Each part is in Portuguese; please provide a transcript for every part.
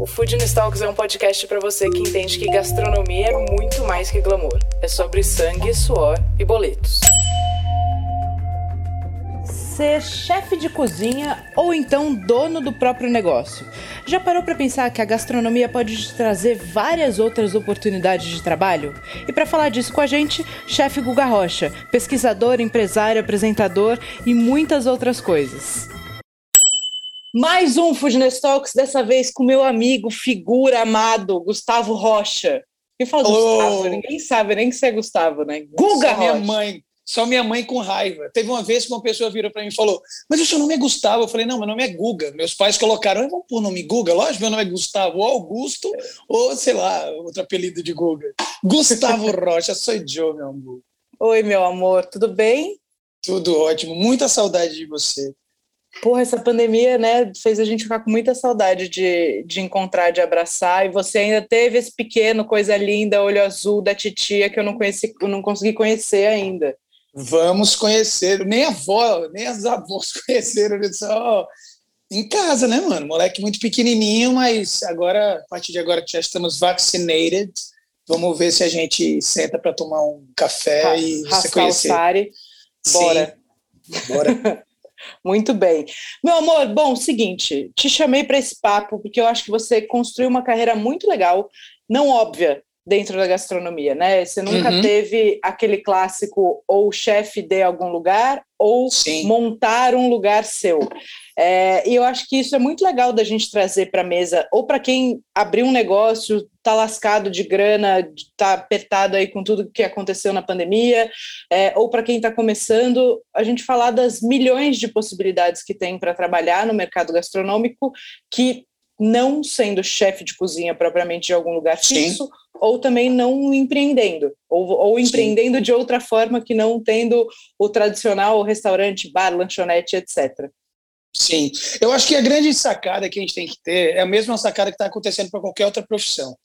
O Food Talks é um podcast para você que entende que gastronomia é muito mais que glamour. É sobre sangue, suor e boletos. Ser chefe de cozinha ou então dono do próprio negócio. Já parou para pensar que a gastronomia pode te trazer várias outras oportunidades de trabalho? E para falar disso com a gente, chefe Guga Rocha, pesquisador, empresário, apresentador e muitas outras coisas. Mais um Fujiness Talks, dessa vez com meu amigo, figura amado, Gustavo Rocha. Quem fala Alô. Gustavo? Ninguém sabe nem que você é Gustavo, né? Guga só Rocha. minha mãe, só minha mãe com raiva. Teve uma vez que uma pessoa virou para mim e falou: Mas o seu nome é Gustavo? Eu falei: Não, meu nome é Guga. Meus pais colocaram: Vamos pôr o nome Guga? Lógico, meu nome é Gustavo, ou Augusto, ou sei lá, outro apelido de Guga. Gustavo Rocha, sou Joe, meu amor. Oi, meu amor, tudo bem? Tudo ótimo, muita saudade de você. Porra, essa pandemia, né, fez a gente ficar com muita saudade de, de encontrar, de abraçar, e você ainda teve esse pequeno, coisa linda, olho azul da titia que eu não conheci, eu não consegui conhecer ainda. Vamos conhecer, nem a avó, nem as avós conheceram, só em casa, né, mano? Moleque muito pequenininho, mas agora, a partir de agora que já estamos vaccinated, vamos ver se a gente senta para tomar um café Ra e você conhecer. Bora. Sim, bora. Muito bem. Meu amor, bom, seguinte, te chamei para esse papo porque eu acho que você construiu uma carreira muito legal, não óbvia, dentro da gastronomia, né? Você nunca uhum. teve aquele clássico ou chefe de algum lugar ou Sim. montar um lugar seu. É, e eu acho que isso é muito legal da gente trazer para a mesa, ou para quem abriu um negócio, está lascado de grana, está apertado aí com tudo que aconteceu na pandemia, é, ou para quem está começando, a gente falar das milhões de possibilidades que tem para trabalhar no mercado gastronômico, que não sendo chefe de cozinha propriamente de algum lugar fixo, Sim. ou também não empreendendo, ou, ou empreendendo Sim. de outra forma que não tendo o tradicional restaurante, bar, lanchonete, etc. Sim, eu acho que a grande sacada que a gente tem que ter é a mesma sacada que está acontecendo para qualquer outra profissão.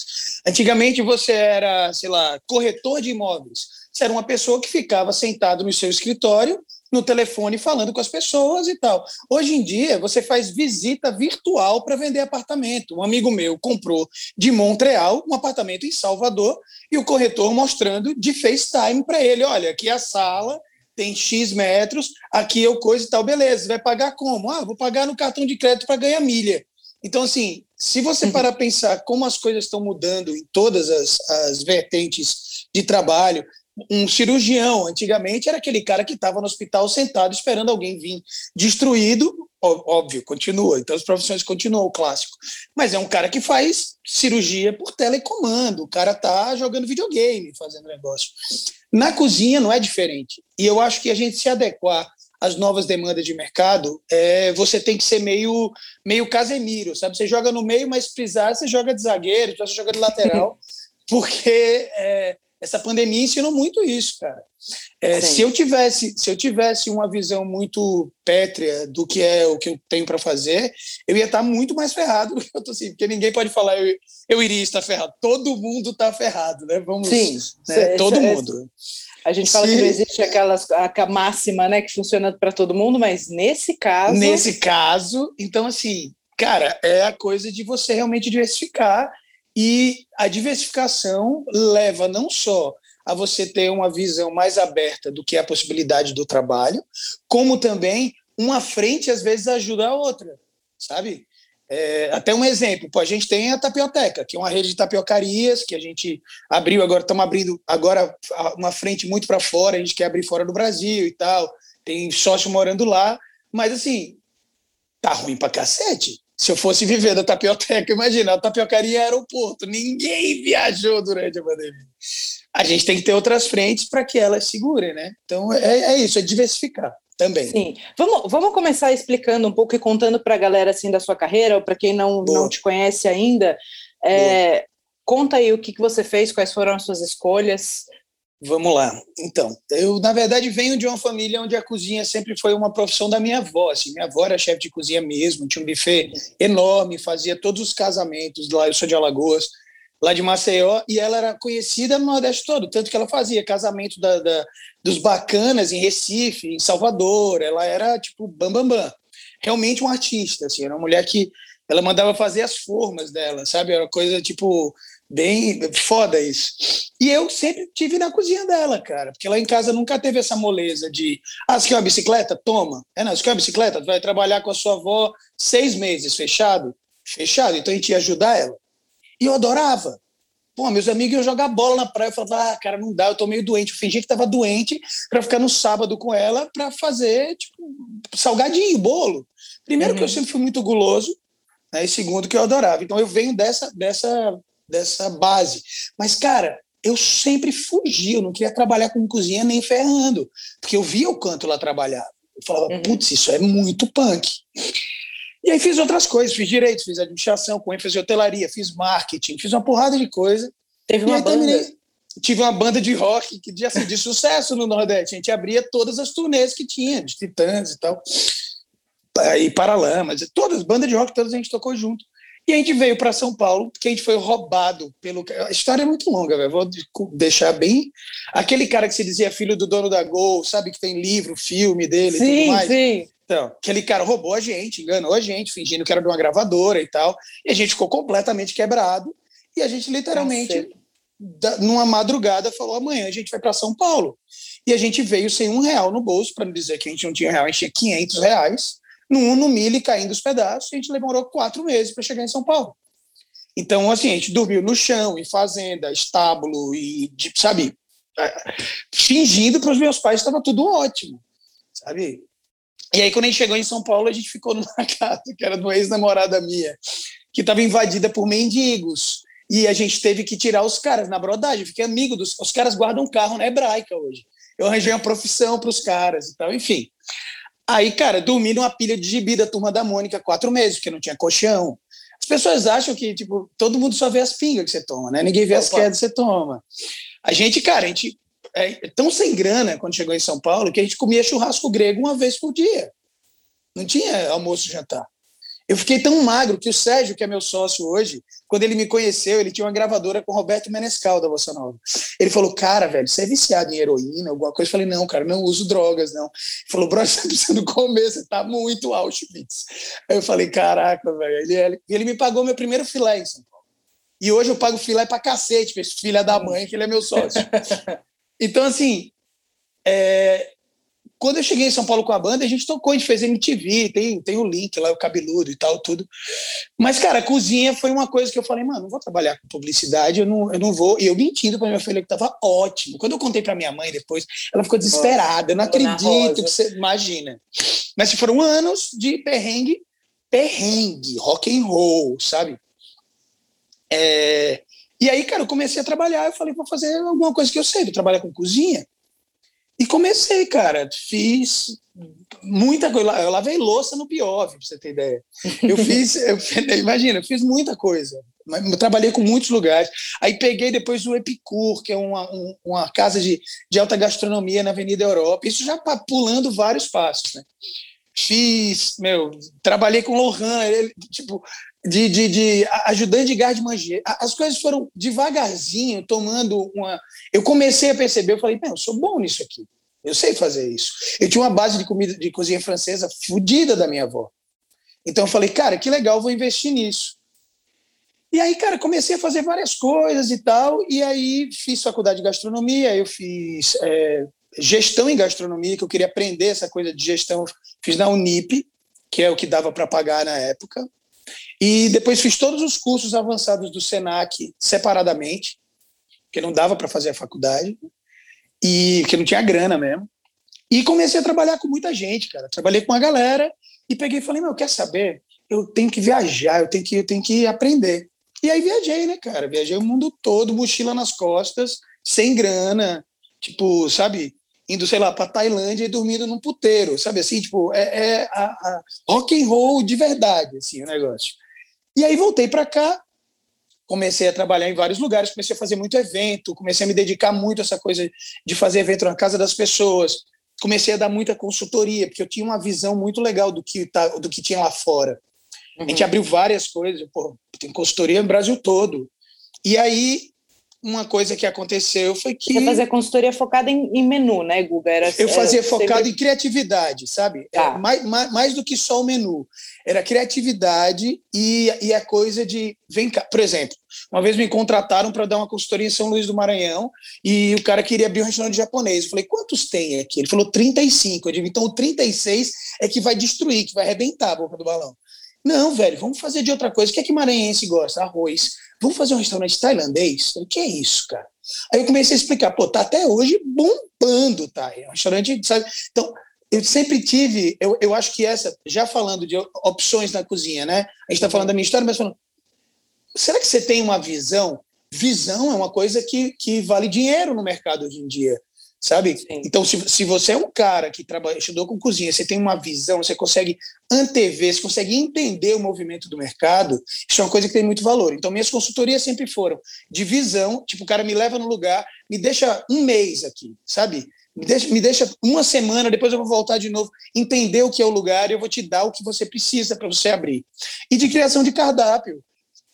Antigamente você era, sei lá, corretor de imóveis. Você era uma pessoa que ficava sentado no seu escritório, no telefone, falando com as pessoas e tal. Hoje em dia você faz visita virtual para vender apartamento. Um amigo meu comprou de Montreal um apartamento em Salvador e o corretor mostrando de FaceTime para ele: olha, aqui é a sala tem X metros, aqui eu coisa e tal, beleza, vai pagar como? Ah, vou pagar no cartão de crédito para ganhar milha. Então, assim, se você uhum. parar a pensar como as coisas estão mudando em todas as, as vertentes de trabalho, um cirurgião, antigamente, era aquele cara que estava no hospital sentado esperando alguém vir destruído, óbvio, continua, então as profissões continuam o clássico, mas é um cara que faz cirurgia por telecomando, o cara tá jogando videogame, fazendo negócio. Na cozinha não é diferente. E eu acho que a gente se adequar às novas demandas de mercado, é, você tem que ser meio, meio Casemiro, sabe? Você joga no meio, mas precisar, você joga de zagueiro, você joga de lateral, porque é, essa pandemia ensinou muito isso, cara. É, se eu tivesse se eu tivesse uma visão muito pétrea do que é o que eu tenho para fazer, eu ia estar muito mais ferrado do que eu tô assim, porque ninguém pode falar eu, eu iria estar ferrado. Todo mundo está ferrado, né? Vamos, Sim, né? todo mundo. A gente fala Sim. que não existe aquelas, a máxima, né, que funciona para todo mundo, mas nesse caso. Nesse caso, então assim, cara, é a coisa de você realmente diversificar e a diversificação leva não só a você ter uma visão mais aberta do que é a possibilidade do trabalho, como também uma frente às vezes ajuda a outra, sabe? É, até um exemplo, pô, a gente tem a Tapioteca, que é uma rede de tapiocarias que a gente abriu agora, estamos abrindo agora uma frente muito para fora, a gente quer abrir fora do Brasil e tal, tem sócio morando lá, mas assim, tá ruim para cacete. Se eu fosse viver da tapioteca, imagina, a tapiocaria é aeroporto, ninguém viajou durante a pandemia. A gente tem que ter outras frentes para que elas segurem, né? Então é, é isso, é diversificar também. Sim. Vamos, vamos começar explicando um pouco e contando para a galera assim da sua carreira, ou para quem não, não te conhece ainda. É, conta aí o que, que você fez, quais foram as suas escolhas, Vamos lá. Então, eu, na verdade, venho de uma família onde a cozinha sempre foi uma profissão da minha avó. Assim. Minha avó era chefe de cozinha mesmo, tinha um buffet enorme, fazia todos os casamentos lá. Eu sou de Alagoas, lá de Maceió, e ela era conhecida no Nordeste todo, tanto que ela fazia casamento da, da, dos bacanas em Recife, em Salvador. Ela era, tipo, bam, bam, bam. Realmente um artista, assim. Era uma mulher que ela mandava fazer as formas dela, sabe? Era coisa, tipo Bem foda isso. E eu sempre tive na cozinha dela, cara, porque lá em casa nunca teve essa moleza de, ah, você quer uma bicicleta? Toma. É, não, você quer uma bicicleta? Vai trabalhar com a sua avó seis meses, fechado? Fechado. Então a gente ia ajudar ela. E eu adorava. Pô, meus amigos iam jogar bola na praia. Eu falava, ah, cara, não dá, eu tô meio doente. Eu fingi que tava doente para ficar no sábado com ela para fazer, tipo, salgadinho, bolo. Primeiro uhum. que eu uhum. sempre fui muito guloso, né, e segundo que eu adorava. Então eu venho dessa, dessa dessa base. Mas, cara, eu sempre fugi, eu não queria trabalhar com cozinha nem ferrando, porque eu via o canto lá trabalhar. Eu falava, uhum. putz, isso é muito punk. E aí fiz outras coisas, fiz direito, fiz administração, com ênfase em hotelaria, fiz marketing, fiz uma porrada de coisa. Teve uma banda? Terminei, tive uma banda de rock que de, assim, de sucesso no Nordeste. A gente abria todas as turnês que tinha, de Titãs e tal. E Paralamas, todas, bandas de rock, todas a gente tocou junto. E a gente veio para São Paulo, porque a gente foi roubado pelo. A história é muito longa, velho. Vou deixar bem. Aquele cara que se dizia filho do dono da Gol, sabe, que tem livro, filme dele sim, e tudo mais. Sim. Então, aquele cara roubou a gente, enganou a gente, fingindo que era de uma gravadora e tal. E a gente ficou completamente quebrado. E a gente literalmente, numa madrugada, falou: amanhã a gente vai para São Paulo. E a gente veio sem um real no bolso, para não dizer que a gente não tinha real, a gente tinha 500 reais no, no milho caindo os pedaços, a gente demorou quatro meses para chegar em São Paulo. Então, assim, a gente dormiu no chão, em fazenda, estábulo, e, sabe, fingindo para os meus pais estava tudo ótimo, sabe? E aí, quando a gente chegou em São Paulo, a gente ficou numa casa que era de uma ex-namorada minha, que estava invadida por mendigos. E a gente teve que tirar os caras na brodagem. Fiquei amigo dos. Os caras guardam carro na hebraica hoje. Eu arranjei uma profissão para os caras e tal, enfim. Aí, cara, dormi numa pilha de gibi da turma da Mônica quatro meses, porque não tinha colchão. As pessoas acham que, tipo, todo mundo só vê as pingas que você toma, né? Ninguém vê as quedas que você toma. A gente, cara, a gente é tão sem grana quando chegou em São Paulo que a gente comia churrasco grego uma vez por dia. Não tinha almoço e jantar. Eu fiquei tão magro que o Sérgio, que é meu sócio hoje, quando ele me conheceu, ele tinha uma gravadora com Roberto Menescal da Bossa Nova. Ele falou, cara, velho, você é viciado em heroína, alguma coisa? Eu falei, não, cara, não uso drogas, não. Ele falou, bro, você tá precisando comer, você tá muito Auschwitz. Aí eu falei, caraca, velho. Ele, ele, ele me pagou meu primeiro filé em São Paulo. E hoje eu pago filé pra cacete, esse filho da mãe, que ele é meu sócio. Então, assim, é, quando eu cheguei em São Paulo com a banda, a gente tocou, a gente fez MTV, tem, tem o link lá, o cabeludo e tal, tudo. Mas, cara, a cozinha foi uma coisa que eu falei, mano, não vou trabalhar com publicidade, eu não, eu não vou. E eu mentindo pra minha filha que tava ótimo. Quando eu contei pra minha mãe depois, ela ficou desesperada. Eu não acredito que você. Imagina. Mas foram anos de perrengue, perrengue, rock and roll, sabe? É... E aí, cara, eu comecei a trabalhar, eu falei, vou fazer alguma coisa que eu sei, vou trabalhar com cozinha. E comecei, cara. Fiz muita coisa. Eu lavei louça no Piov, pra você ter ideia. Eu fiz, eu, imagina, eu fiz muita coisa. Eu trabalhei com muitos lugares. Aí peguei depois o Epicur, que é uma, um, uma casa de, de alta gastronomia na Avenida Europa. Isso já pulando vários passos, né? Fiz, meu, trabalhei com Lohan, ele, tipo, de, de, de ajudante de garde manger. As coisas foram devagarzinho, tomando uma. Eu comecei a perceber, eu falei, eu sou bom nisso aqui. Eu sei fazer isso. Eu tinha uma base de comida de cozinha francesa fodida da minha avó. Então eu falei, cara, que legal, vou investir nisso. E aí, cara, comecei a fazer várias coisas e tal. E aí fiz faculdade de gastronomia, eu fiz é, gestão em gastronomia, que eu queria aprender essa coisa de gestão. Fiz na Unip, que é o que dava para pagar na época. E depois fiz todos os cursos avançados do SENAC separadamente, porque não dava para fazer a faculdade, e que não tinha grana mesmo. E comecei a trabalhar com muita gente, cara. Trabalhei com uma galera e peguei e falei: meu, quer saber? Eu tenho que viajar, eu tenho que, eu tenho que aprender. E aí viajei, né, cara? Viajei o mundo todo, mochila nas costas, sem grana, tipo, sabe? indo, sei lá, para Tailândia e dormindo num puteiro, sabe assim, tipo, é, é a, a rock and roll de verdade, assim, o negócio. E aí voltei para cá comecei a trabalhar em vários lugares, comecei a fazer muito evento, comecei a me dedicar muito a essa coisa de fazer evento na casa das pessoas, comecei a dar muita consultoria, porque eu tinha uma visão muito legal do que, tá, do que tinha lá fora. Uhum. A gente uhum. abriu várias coisas, pô, tem consultoria no Brasil todo. E aí uma coisa que aconteceu foi que. Você fazia consultoria focada em, em menu, né, Guga? Era, eu fazia era focado sempre... em criatividade, sabe? Tá. Mais, mais, mais, do que só o menu. Era criatividade e, e a coisa de. Vem cá. Por exemplo, uma vez me contrataram para dar uma consultoria em São Luís do Maranhão e o cara queria abrir um restaurante japonês. Eu falei, quantos tem aqui? Ele falou 35. Eu digo, então o 36 é que vai destruir, que vai arrebentar a boca do balão. Não, velho, vamos fazer de outra coisa. O que é que maranhense gosta? Arroz. Vamos fazer um restaurante tailandês? O que é isso, cara? Aí eu comecei a explicar, pô, tá até hoje bombando, tá? É um restaurante, sabe? Então, eu sempre tive, eu, eu acho que essa, já falando de opções na cozinha, né? A gente está falando da minha história, mas falando, será que você tem uma visão? Visão é uma coisa que, que vale dinheiro no mercado hoje em dia sabe? Sim. Então, se, se você é um cara que trabalha, estudou com cozinha, você tem uma visão, você consegue antever, você consegue entender o movimento do mercado, isso é uma coisa que tem muito valor. Então, minhas consultorias sempre foram de visão, tipo, o cara me leva no lugar, me deixa um mês aqui, sabe? Me deixa, me deixa uma semana, depois eu vou voltar de novo, entender o que é o lugar e eu vou te dar o que você precisa para você abrir. E de criação de cardápio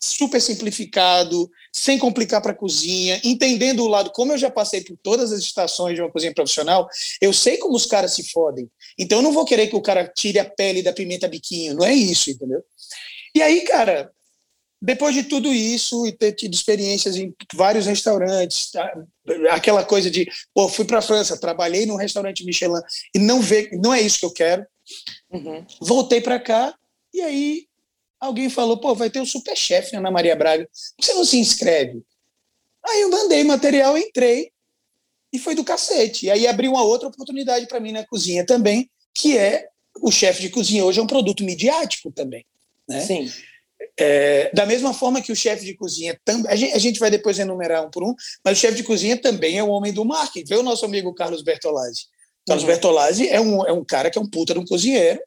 super simplificado, sem complicar para a cozinha, entendendo o lado, como eu já passei por todas as estações de uma cozinha profissional, eu sei como os caras se fodem. Então eu não vou querer que o cara tire a pele da pimenta biquinho, não é isso, entendeu? E aí, cara, depois de tudo isso e ter tido experiências em vários restaurantes, tá? aquela coisa de, pô, fui para a França, trabalhei num restaurante Michelin e não vê, não é isso que eu quero. Uhum. Voltei para cá e aí alguém falou, pô, vai ter o Superchef Ana Maria Braga, por que você não se inscreve? Aí eu mandei material, entrei e foi do cacete. E aí abriu uma outra oportunidade para mim na cozinha também, que é o chefe de cozinha hoje é um produto midiático também. Né? Sim. É, da mesma forma que o chefe de cozinha também. A gente, vai depois enumerar um por um, mas o chefe de cozinha também é o homem do marketing. Vê o nosso amigo Carlos Bertolazzi. Carlos uhum. Bertolazzi é um, é um cara que é um puta de um cozinheiro,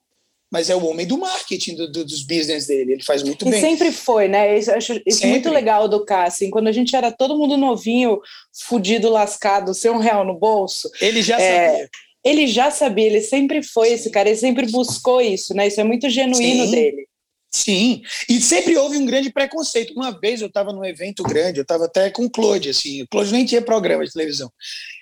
mas é o homem do marketing do, do, dos business dele, ele faz muito e bem. sempre foi, né? Isso, acho isso muito legal do Cássio. Quando a gente era todo mundo novinho, fudido, lascado, sem um real no bolso. Ele já é, sabia. Ele já sabia, ele sempre foi Sim. esse cara, ele sempre buscou isso, né? Isso é muito genuíno Sim. dele. Sim, e sempre houve um grande preconceito. Uma vez eu estava num evento grande, eu estava até com o Claude, assim, o Claude nem tinha programa de televisão.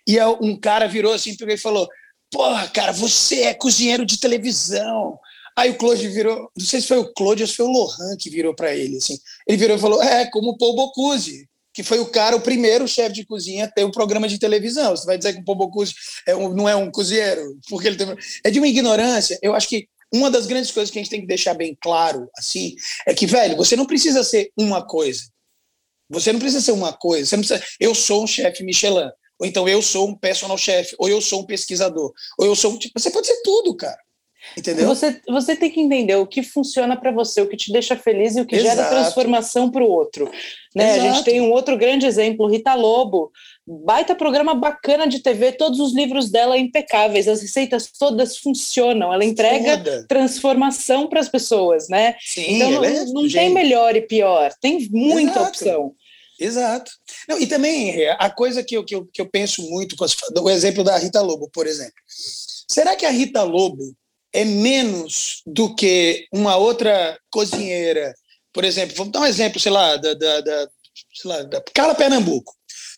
E um cara virou assim, e falou: Porra, cara, você é cozinheiro de televisão. Aí o Claude virou, não sei se foi o Claude ou se foi o Lohan que virou para ele, assim. Ele virou e falou: "É, como o Paul Bocuse, que foi o cara, o primeiro chefe de cozinha a ter um programa de televisão. Você vai dizer que o Paul Bocuse é um, não é um cozinheiro, porque ele tem... é de uma ignorância. Eu acho que uma das grandes coisas que a gente tem que deixar bem claro, assim, é que, velho, você não precisa ser uma coisa. Você não precisa ser uma coisa. Você não precisa. Eu sou um chefe Michelin. Ou então eu sou um personal chef, ou eu sou um pesquisador, ou eu sou. Tipo, você pode ser tudo, cara. Entendeu? Você, você tem que entender o que funciona para você, o que te deixa feliz e o que Exato. gera transformação para o outro. Né? A gente tem um outro grande exemplo, Rita Lobo, baita programa bacana de TV, todos os livros dela impecáveis, as receitas todas funcionam, ela entrega Foda. transformação para as pessoas, né? Sim, então não, é não tem melhor e pior, tem muita Exato. opção. Exato. Não, e também a coisa que eu, que eu, que eu penso muito, o exemplo da Rita Lobo, por exemplo. Será que a Rita Lobo é menos do que uma outra cozinheira. Por exemplo, vamos dar um exemplo, sei lá, da, da, da, lá, da Carla Pernambuco.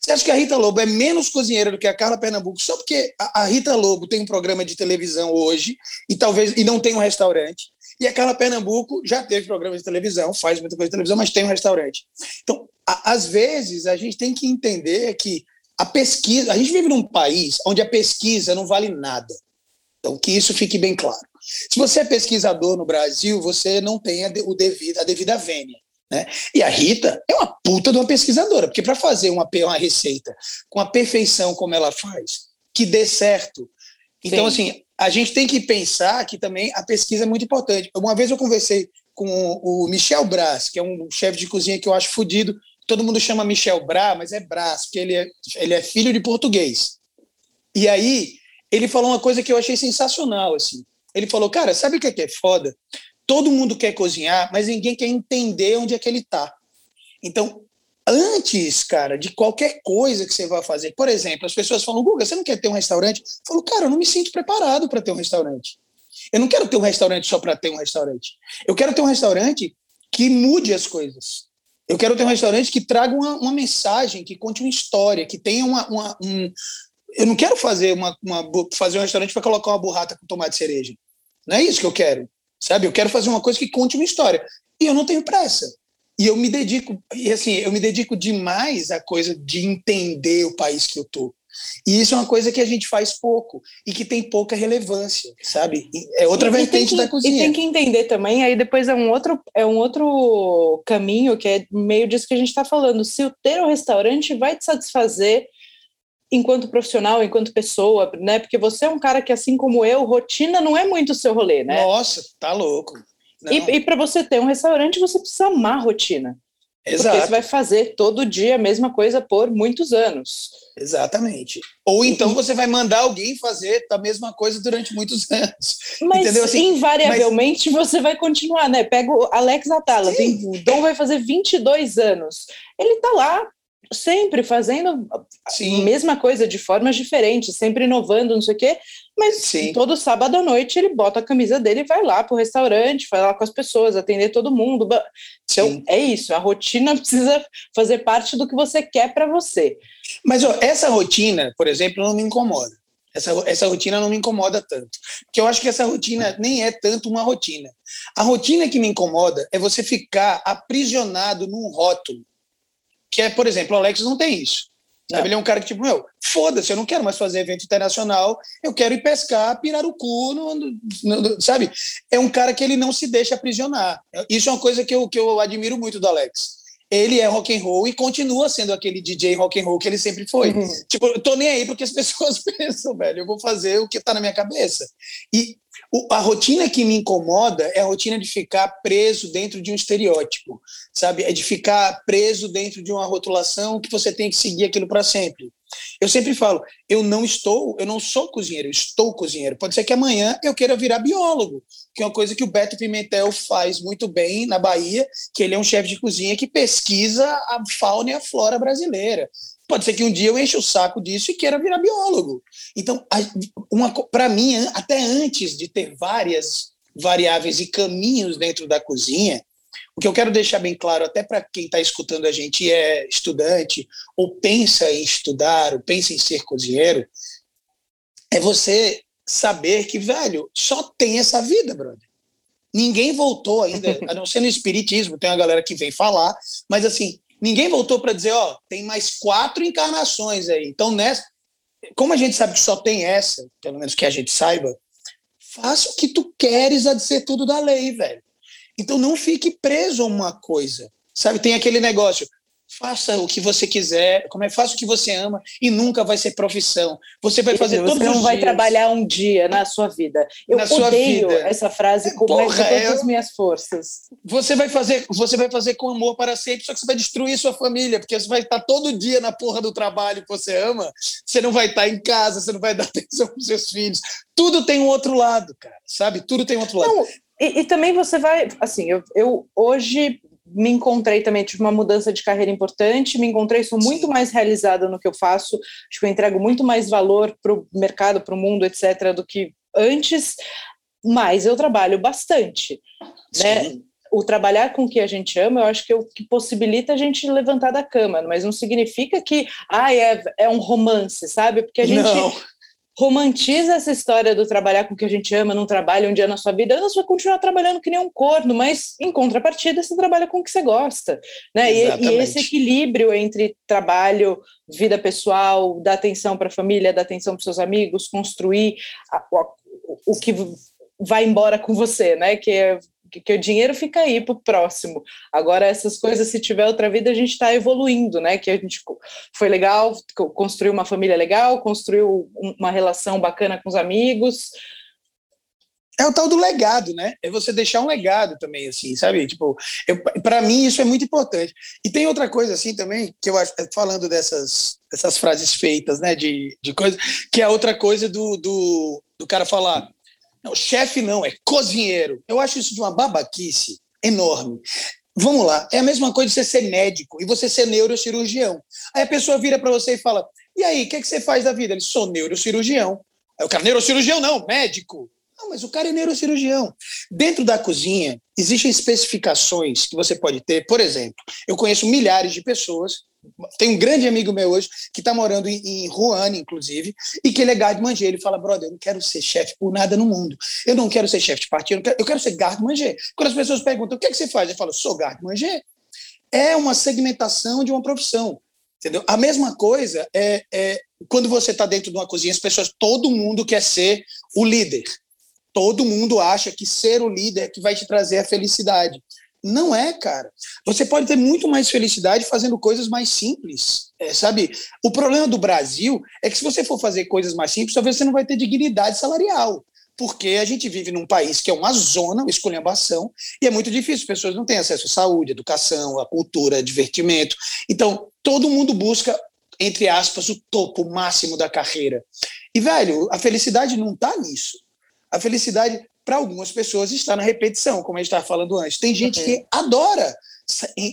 Você acha que a Rita Lobo é menos cozinheira do que a Carla Pernambuco só porque a, Rita Lobo tem um programa de televisão hoje e talvez e não tem um restaurante? E a Carla Pernambuco já teve programa de televisão, faz muita coisa de televisão, mas tem um restaurante. Então, a, às vezes, a gente tem que entender que a pesquisa. A gente vive num país onde a pesquisa não vale nada. Então, que isso fique bem claro. Se você é pesquisador no Brasil, você não tem a, o devido, a devida vênia. Né? E a Rita é uma puta de uma pesquisadora, porque para fazer uma, uma receita com a perfeição como ela faz, que dê certo. Então, Sim. assim, a gente tem que pensar que também a pesquisa é muito importante. Uma vez eu conversei com o Michel Brás, que é um chefe de cozinha que eu acho fodido. Todo mundo chama Michel Brás, mas é Brás, porque ele é, ele é filho de português. E aí, ele falou uma coisa que eu achei sensacional, assim. Ele falou, cara, sabe o que é, que é foda? Todo mundo quer cozinhar, mas ninguém quer entender onde é que ele está. Então, antes, cara, de qualquer coisa que você vai fazer. Por exemplo, as pessoas falam, Guga, você não quer ter um restaurante? Eu falo, cara, eu não me sinto preparado para ter um restaurante. Eu não quero ter um restaurante só para ter um restaurante. Eu quero ter um restaurante que mude as coisas. Eu quero ter um restaurante que traga uma, uma mensagem, que conte uma história, que tenha uma. uma um... Eu não quero fazer, uma, uma fazer um restaurante para colocar uma burrata com tomate cereja. Não é isso que eu quero. Sabe? Eu quero fazer uma coisa que conte uma história. E eu não tenho pressa. E eu me dedico, e assim, eu me dedico demais à coisa de entender o país que eu tô. E isso é uma coisa que a gente faz pouco e que tem pouca relevância, sabe? É outra e, vertente que, da cozinha. E tem que entender também, aí depois é um outro, é um outro caminho que é meio disso que a gente está falando. Se o ter um restaurante vai te satisfazer enquanto profissional, enquanto pessoa, né? Porque você é um cara que, assim como eu, rotina não é muito o seu rolê, né? Nossa, tá louco. E, e para você ter um restaurante, você precisa amar a rotina. Exato. Porque você vai fazer todo dia a mesma coisa por muitos anos. Exatamente. Ou então você vai mandar alguém fazer a mesma coisa durante muitos anos. Mas entendeu? Assim, invariavelmente mas... você vai continuar, né? Pega o Alex Atala, o Dom vai fazer 22 anos. Ele tá lá sempre fazendo Sim. a mesma coisa de formas diferentes, sempre inovando, não sei o quê, mas Sim. todo sábado à noite ele bota a camisa dele e vai lá para o restaurante, vai lá com as pessoas, atender todo mundo. Então Sim. é isso, a rotina precisa fazer parte do que você quer para você. Mas ó, essa rotina, por exemplo, não me incomoda. Essa, essa rotina não me incomoda tanto. Porque eu acho que essa rotina nem é tanto uma rotina. A rotina que me incomoda é você ficar aprisionado num rótulo que é, por exemplo, o Alex não tem isso. Sabe? Ele é um cara que, tipo, meu, foda-se, eu não quero mais fazer evento internacional, eu quero ir pescar, pirar o cu, no, no, no, sabe? É um cara que ele não se deixa aprisionar. Isso é uma coisa que eu, que eu admiro muito do Alex. Ele é rock and roll e continua sendo aquele DJ rock and roll que ele sempre foi. Uhum. Tipo, eu tô nem aí porque as pessoas pensam, velho, eu vou fazer o que tá na minha cabeça. E o, a rotina que me incomoda é a rotina de ficar preso dentro de um estereótipo, sabe? É de ficar preso dentro de uma rotulação que você tem que seguir aquilo para sempre. Eu sempre falo, eu não estou, eu não sou cozinheiro, eu estou cozinheiro. Pode ser que amanhã eu queira virar biólogo, que é uma coisa que o Beto Pimentel faz muito bem na Bahia, que ele é um chefe de cozinha que pesquisa a fauna e a flora brasileira. Pode ser que um dia eu enche o saco disso e queira virar biólogo. Então, para mim, até antes de ter várias variáveis e caminhos dentro da cozinha, o que eu quero deixar bem claro, até para quem está escutando a gente é estudante, ou pensa em estudar, ou pensa em ser cozinheiro, é você saber que, velho, só tem essa vida, brother. Ninguém voltou ainda, a não ser no espiritismo, tem uma galera que vem falar, mas assim, Ninguém voltou para dizer, ó, tem mais quatro encarnações aí. Então, nessa, como a gente sabe que só tem essa, pelo menos que a gente saiba, faça o que tu queres a de ser tudo da lei, velho. Então não fique preso a uma coisa. Sabe, tem aquele negócio, Faça o que você quiser, como é, faça o que você ama e nunca vai ser profissão. Você vai fazer você todos os dias. Você não vai trabalhar um dia na sua vida. Eu na odeio essa frase com Porra, todas é... as minhas forças. Você vai fazer, você vai fazer com amor para sempre, só que você vai destruir sua família, porque você vai estar todo dia na porra do trabalho que você ama, você não vai estar em casa, você não vai dar atenção para seus filhos. Tudo tem um outro lado, cara, sabe? Tudo tem um outro lado. Não, e, e, também você vai, assim, eu, eu hoje me encontrei também, tive uma mudança de carreira importante, me encontrei, sou muito Sim. mais realizada no que eu faço, acho que eu entrego muito mais valor para o mercado, para o mundo, etc., do que antes, mas eu trabalho bastante, né? O trabalhar com o que a gente ama, eu acho que é o que possibilita a gente levantar da cama, mas não significa que ah, é, é um romance, sabe? Porque a gente não romantiza essa história do trabalhar com o que a gente ama, não trabalha um dia na sua vida, você vai continuar trabalhando que nem um corno, mas em contrapartida você trabalha com o que você gosta, né? E, e, esse equilíbrio entre trabalho, vida pessoal, dar atenção para a família, dar atenção para seus amigos, construir a, a, o que vai embora com você, né? Que é que o dinheiro fica aí para o próximo. Agora, essas coisas, se tiver outra vida, a gente está evoluindo, né? Que a gente foi legal, construiu uma família legal, construiu uma relação bacana com os amigos. É o tal do legado, né? É você deixar um legado também, assim, sabe? Tipo, para mim isso é muito importante. E tem outra coisa, assim, também, que eu acho, falando dessas, dessas frases feitas, né, de, de coisa, que é outra coisa do, do, do cara falar, não, chefe não, é cozinheiro. Eu acho isso de uma babaquice enorme. Vamos lá, é a mesma coisa você ser médico e você ser neurocirurgião. Aí a pessoa vira para você e fala: E aí, o que, é que você faz da vida? Ele sou neurocirurgião. Aí o cara, neurocirurgião não, médico. Não, mas o cara é neurocirurgião. Dentro da cozinha, existem especificações que você pode ter. Por exemplo, eu conheço milhares de pessoas. Tem um grande amigo meu hoje que está morando em, em Wuhan, inclusive, e que ele é garde manger. Ele fala, brother, eu não quero ser chefe por nada no mundo. Eu não quero ser chefe de partido, eu quero, eu quero ser garde manger. Quando as pessoas perguntam, o que, é que você faz? Eu falo, sou garde manger. É uma segmentação de uma profissão. Entendeu? A mesma coisa é, é quando você está dentro de uma cozinha, as pessoas, todo mundo quer ser o líder todo mundo acha que ser o líder é que vai te trazer a felicidade. Não é, cara. Você pode ter muito mais felicidade fazendo coisas mais simples, é, sabe? O problema do Brasil é que se você for fazer coisas mais simples, talvez você não vai ter dignidade salarial porque a gente vive num país que é uma zona, uma esculhambação, e é muito difícil, as pessoas não têm acesso à saúde, à educação, à cultura, a divertimento. Então, todo mundo busca, entre aspas, o topo máximo da carreira. E, velho, a felicidade não está nisso. A felicidade, para algumas pessoas, está na repetição, como a gente estava falando antes. Tem gente que adora.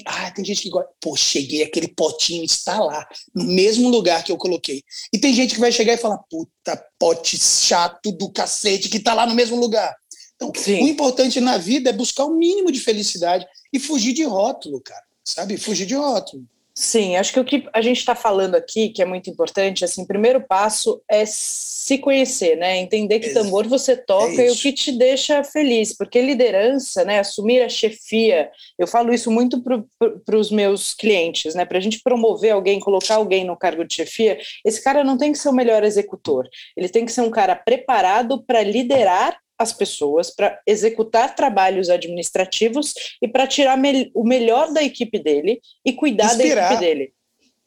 Ah, tem gente que gosta. Pô, cheguei, aquele potinho está lá, no mesmo lugar que eu coloquei. E tem gente que vai chegar e falar: puta, pote chato do cacete que está lá no mesmo lugar. Então, Sim. o importante na vida é buscar o mínimo de felicidade e fugir de rótulo, cara. Sabe? Fugir de rótulo. Sim, acho que o que a gente está falando aqui, que é muito importante, assim, primeiro passo é se conhecer, né? Entender que tambor você toca é e o que te deixa feliz, porque liderança, né? Assumir a chefia, eu falo isso muito para os meus clientes, né? Para a gente promover alguém, colocar alguém no cargo de chefia, esse cara não tem que ser o melhor executor, ele tem que ser um cara preparado para liderar as pessoas para executar trabalhos administrativos e para tirar me o melhor da equipe dele e cuidar Inspirar. da equipe dele.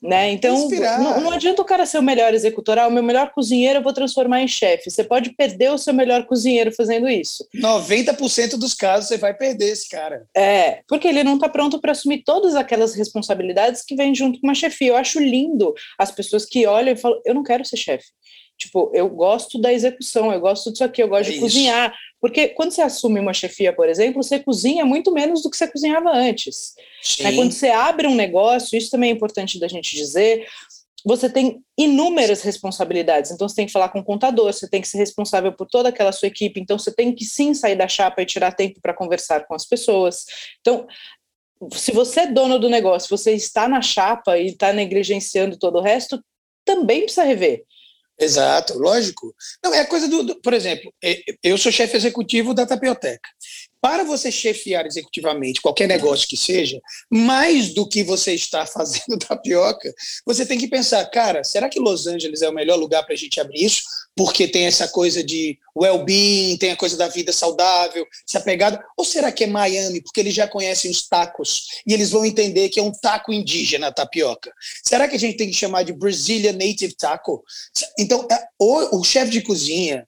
Né? Então, não, não, adianta o cara ser o melhor executor, ah, o meu melhor cozinheiro eu vou transformar em chefe. Você pode perder o seu melhor cozinheiro fazendo isso. 90% dos casos você vai perder esse cara. É, porque ele não está pronto para assumir todas aquelas responsabilidades que vêm junto com uma chefia. Eu acho lindo as pessoas que olham e falam: eu não quero ser chefe. Tipo, eu gosto da execução, eu gosto disso aqui, eu gosto é de isso. cozinhar. Porque quando você assume uma chefia, por exemplo, você cozinha muito menos do que você cozinhava antes. Né? Quando você abre um negócio, isso também é importante da gente dizer, você tem inúmeras responsabilidades. Então, você tem que falar com o contador, você tem que ser responsável por toda aquela sua equipe. Então, você tem que sim sair da chapa e tirar tempo para conversar com as pessoas. Então, se você é dono do negócio, você está na chapa e está negligenciando todo o resto, também precisa rever. Exato, lógico. Não, é coisa do, do, Por exemplo, é, eu sou chefe executivo da Tapioteca para você chefiar executivamente qualquer negócio que seja, mais do que você está fazendo tapioca, você tem que pensar, cara, será que Los Angeles é o melhor lugar para a gente abrir isso? Porque tem essa coisa de well-being, tem a coisa da vida saudável, essa pegada. Ou será que é Miami, porque eles já conhecem os tacos e eles vão entender que é um taco indígena tapioca? Será que a gente tem que chamar de Brazilian Native Taco? Então, é, o chefe de cozinha,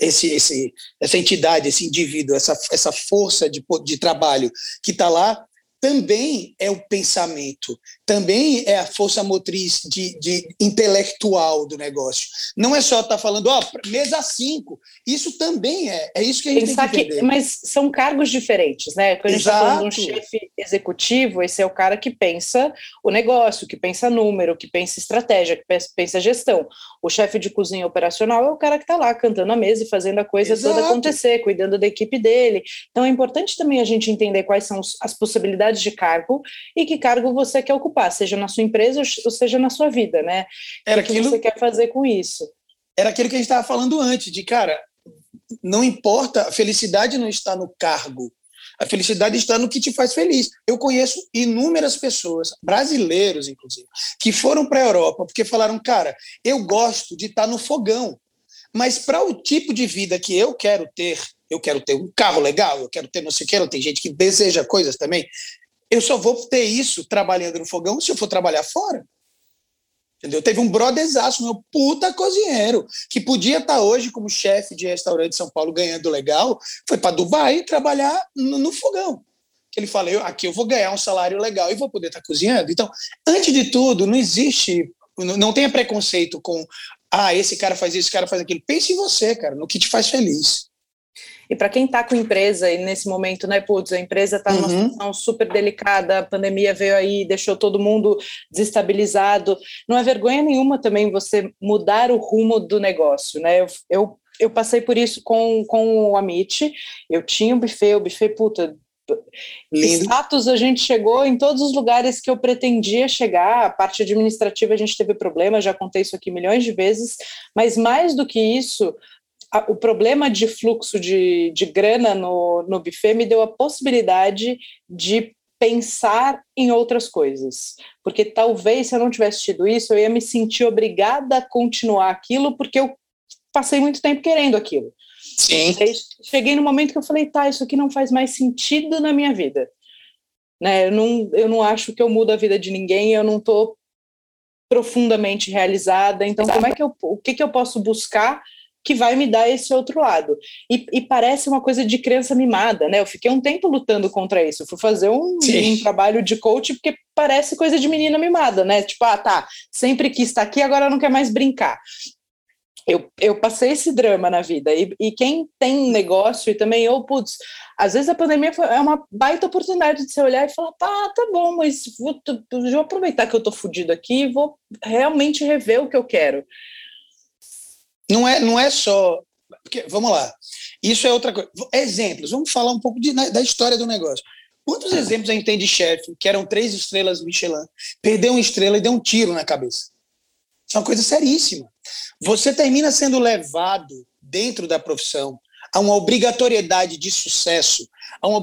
esse, esse, essa entidade, esse indivíduo, essa, essa força de, de trabalho que está lá, também é o pensamento, também é a força motriz de, de intelectual do negócio. Não é só estar tá falando, ó, oh, mesa 5. Isso também é. É isso que a gente Pensar tem que entender. Que, mas são cargos diferentes, né? Quando a gente está falando de um chefe executivo, esse é o cara que pensa o negócio, que pensa número, que pensa estratégia, que pensa gestão. O chefe de cozinha operacional é o cara que está lá cantando a mesa e fazendo a coisa Exato. toda acontecer, cuidando da equipe dele. Então é importante também a gente entender quais são as possibilidades de cargo e que cargo você quer ocupar seja na sua empresa ou seja na sua vida, né? Era o que aquilo, você quer fazer com isso? Era aquilo que a gente estava falando antes, de cara, não importa, a felicidade não está no cargo, a felicidade está no que te faz feliz. Eu conheço inúmeras pessoas, brasileiros inclusive, que foram para a Europa porque falaram, cara, eu gosto de estar no fogão, mas para o tipo de vida que eu quero ter, eu quero ter um carro legal, eu quero ter não sei o que, tem gente que deseja coisas também. Eu só vou ter isso trabalhando no fogão se eu for trabalhar fora. Entendeu? Teve um brotherzaço, meu puta cozinheiro, que podia estar hoje como chefe de restaurante de São Paulo ganhando legal, foi para Dubai trabalhar no, no fogão. Ele fala, eu, aqui eu vou ganhar um salário legal e vou poder estar cozinhando. Então, antes de tudo, não existe, não tenha preconceito com, ah, esse cara faz isso, esse cara faz aquilo. Pense em você, cara, no que te faz feliz. E para quem está com empresa e nesse momento, né, putz, a empresa está numa uhum. situação super delicada, a pandemia veio aí, deixou todo mundo desestabilizado. Não é vergonha nenhuma também você mudar o rumo do negócio, né? Eu, eu, eu passei por isso com, com o Amit, eu tinha o buffet, o buffet, puta, Lindo. Status a gente chegou em todos os lugares que eu pretendia chegar. A parte administrativa a gente teve problema, já contei isso aqui milhões de vezes, mas mais do que isso, a, o problema de fluxo de, de grana no, no buffet me deu a possibilidade de pensar em outras coisas. Porque talvez se eu não tivesse tido isso, eu ia me sentir obrigada a continuar aquilo, porque eu passei muito tempo querendo aquilo. Sim. cheguei no momento que eu falei, tá, isso aqui não faz mais sentido na minha vida. Né? Eu, não, eu não acho que eu mudo a vida de ninguém, eu não estou profundamente realizada, então como é que eu, o que, que eu posso buscar que vai me dar esse outro lado. E, e, parece uma coisa de criança mimada, né? Eu fiquei um tempo lutando contra isso. Eu fui fazer um, um, trabalho de coach porque parece coisa de menina mimada, né? Tipo, ah, tá, sempre quis estar aqui, agora não quer mais brincar. Eu, eu passei esse drama na vida. E, e quem tem negócio e também eu, putz, às vezes a pandemia foi, é uma baita oportunidade de você olhar e falar, tá, tá bom, mas vou, vou aproveitar que eu tô fudido aqui e vou realmente rever o que eu quero. Não é, não é só. Porque, vamos lá. Isso é outra coisa. Exemplos. Vamos falar um pouco de, da história do negócio. Quantos exemplos a gente tem de chefe que eram três estrelas Michelin, perdeu uma estrela e deu um tiro na cabeça? Isso é uma coisa seríssima. Você termina sendo levado dentro da profissão a uma obrigatoriedade de sucesso, a uma,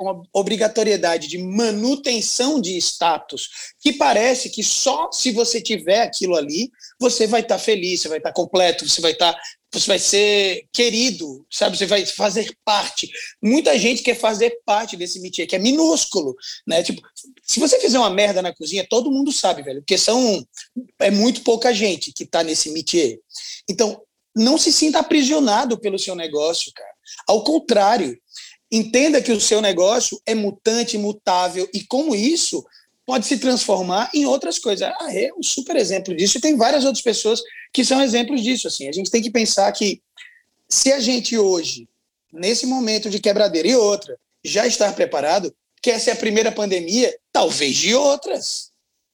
uma obrigatoriedade de manutenção de status, que parece que só se você tiver aquilo ali, você vai estar tá feliz, você vai estar tá completo, você vai estar. Tá, você vai ser querido, sabe? Você vai fazer parte. Muita gente quer fazer parte desse métier, que é minúsculo, né? Tipo, se você fizer uma merda na cozinha, todo mundo sabe, velho, porque são é muito pouca gente que está nesse métier. Então, não se sinta aprisionado pelo seu negócio, cara. Ao contrário, entenda que o seu negócio é mutante, mutável, e como isso pode se transformar em outras coisas. Ah, é um super exemplo disso, e tem várias outras pessoas que são exemplos disso. Assim. A gente tem que pensar que se a gente hoje, nesse momento de quebradeira e outra, já estar preparado, que essa é a primeira pandemia, talvez de outras.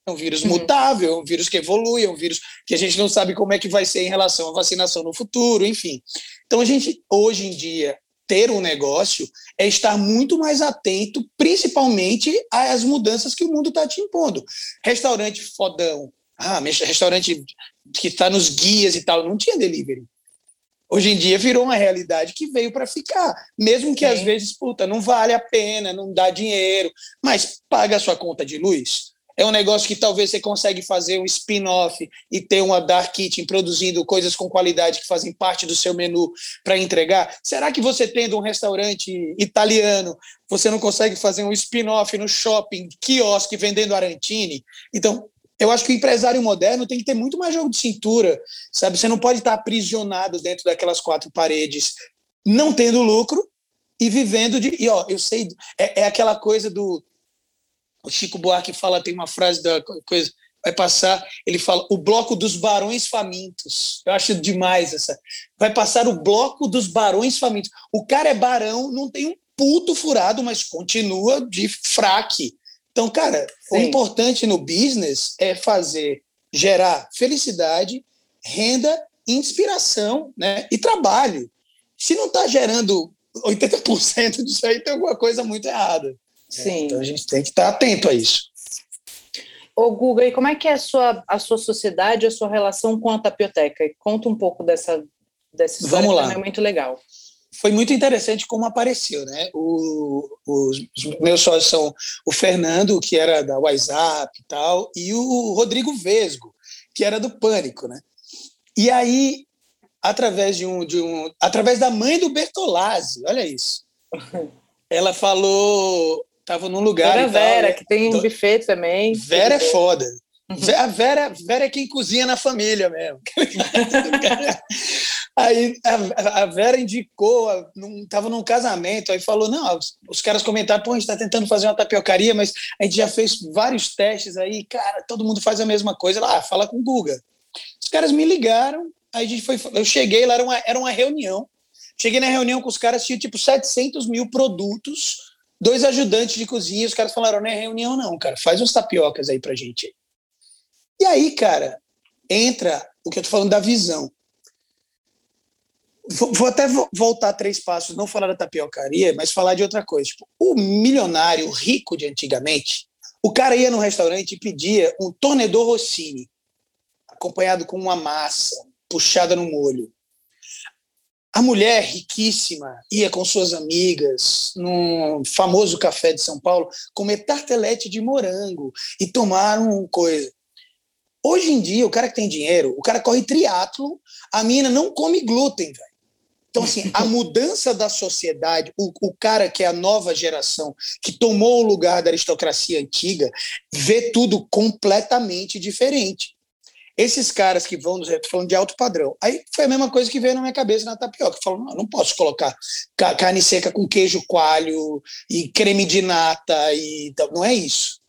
É um vírus uhum. mutável, é um vírus que evolui, é um vírus que a gente não sabe como é que vai ser em relação à vacinação no futuro, enfim. Então, a gente, hoje em dia, ter um negócio é estar muito mais atento, principalmente às mudanças que o mundo está te impondo. Restaurante fodão, ah, restaurante que está nos guias e tal, não tinha delivery. Hoje em dia virou uma realidade que veio para ficar, mesmo que Sim. às vezes, puta, não vale a pena, não dá dinheiro, mas paga a sua conta de luz, é um negócio que talvez você consegue fazer um spin-off e ter uma dark kitchen produzindo coisas com qualidade que fazem parte do seu menu para entregar. Será que você tendo um restaurante italiano, você não consegue fazer um spin-off no shopping, quiosque vendendo arantini? Então, eu acho que o empresário moderno tem que ter muito mais jogo de cintura, sabe? Você não pode estar aprisionado dentro daquelas quatro paredes, não tendo lucro e vivendo de. E ó, eu sei, é, é aquela coisa do o Chico Buarque fala, tem uma frase da coisa, vai passar, ele fala, o bloco dos barões famintos. Eu acho demais essa. Vai passar o bloco dos barões famintos. O cara é barão, não tem um puto furado, mas continua de fraque. Então, cara, Sim. o importante no business é fazer, gerar felicidade, renda, inspiração né, e trabalho. Se não está gerando 80% disso aí, tem alguma coisa muito errada. Sim. Então a gente tem que estar atento a isso. Ô, Guga, e como é que é a sua, a sua sociedade, a sua relação com a tapioteca? Conta um pouco dessa, dessa história Vamos lá. é muito legal. Foi muito interessante como apareceu, né? O, os, os meus sócios são o Fernando, que era da WhatsApp e tal, e o Rodrigo Vesgo, que era do Pânico, né? E aí, através de um, de um através da mãe do Bertolazzi, olha isso. Ela falou Tava num lugar. Vera Vera, que tem um buffet também. Vera é foda. Uhum. A Vera, Vera é quem cozinha na família mesmo. aí a, a, Vera indicou, estava num casamento, aí falou: não, os, os caras comentaram, pô, a gente está tentando fazer uma tapiocaria, mas a gente já fez vários testes aí, cara, todo mundo faz a mesma coisa. Lá, ah, fala com o Guga. Os caras me ligaram, aí a gente foi. Eu cheguei lá, era uma, era uma reunião Cheguei na reunião com os caras, tinha tipo 700 mil produtos, dois ajudantes de cozinha, os caras falaram, não é reunião não, cara, faz uns tapiocas aí pra gente. E aí, cara, entra o que eu tô falando da visão. Vou, vou até voltar três passos, não falar da tapiocaria, mas falar de outra coisa. Tipo, o milionário rico de antigamente, o cara ia no restaurante e pedia um tornedor Rossini, acompanhado com uma massa puxada no molho. A mulher riquíssima ia com suas amigas num famoso café de São Paulo comer tartelete de morango e tomar um coisa. Hoje em dia, o cara que tem dinheiro, o cara corre triatlo, a mina não come glúten, velho. Então, assim, a mudança da sociedade, o, o, cara que é a nova geração, que tomou o lugar da aristocracia antiga, vê tudo completamente diferente. Esses caras que vão, estou falando de alto padrão. Aí foi a mesma coisa que veio na minha cabeça na tapioca. Falou, não, não posso colocar carne seca com queijo coalho e creme de nata e não é isso.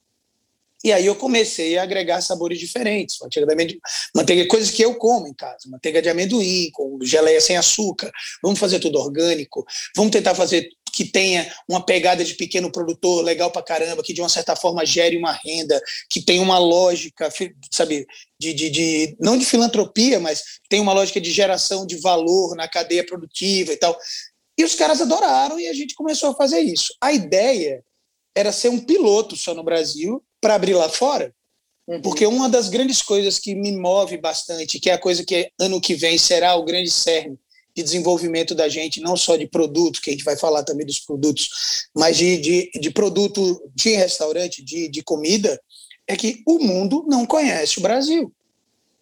E aí eu comecei a agregar sabores diferentes, manteiga de amendoim, manteiga, coisas que eu como em casa, manteiga de amendoim, com geleia sem açúcar. Vamos fazer tudo orgânico. Vamos tentar fazer que tenha uma pegada de pequeno produtor legal para caramba, que de uma certa forma gere uma renda, que tem uma lógica, sabe, de, de, de não de filantropia, mas tem uma lógica de geração de valor na cadeia produtiva e tal. E os caras adoraram e a gente começou a fazer isso. A ideia era ser um piloto só no Brasil para abrir lá fora, uhum. porque uma das grandes coisas que me move bastante, que é a coisa que ano que vem será o grande cerne de desenvolvimento da gente, não só de produtos, que a gente vai falar também dos produtos, mas de, de, de produto de restaurante, de, de comida, é que o mundo não conhece o Brasil.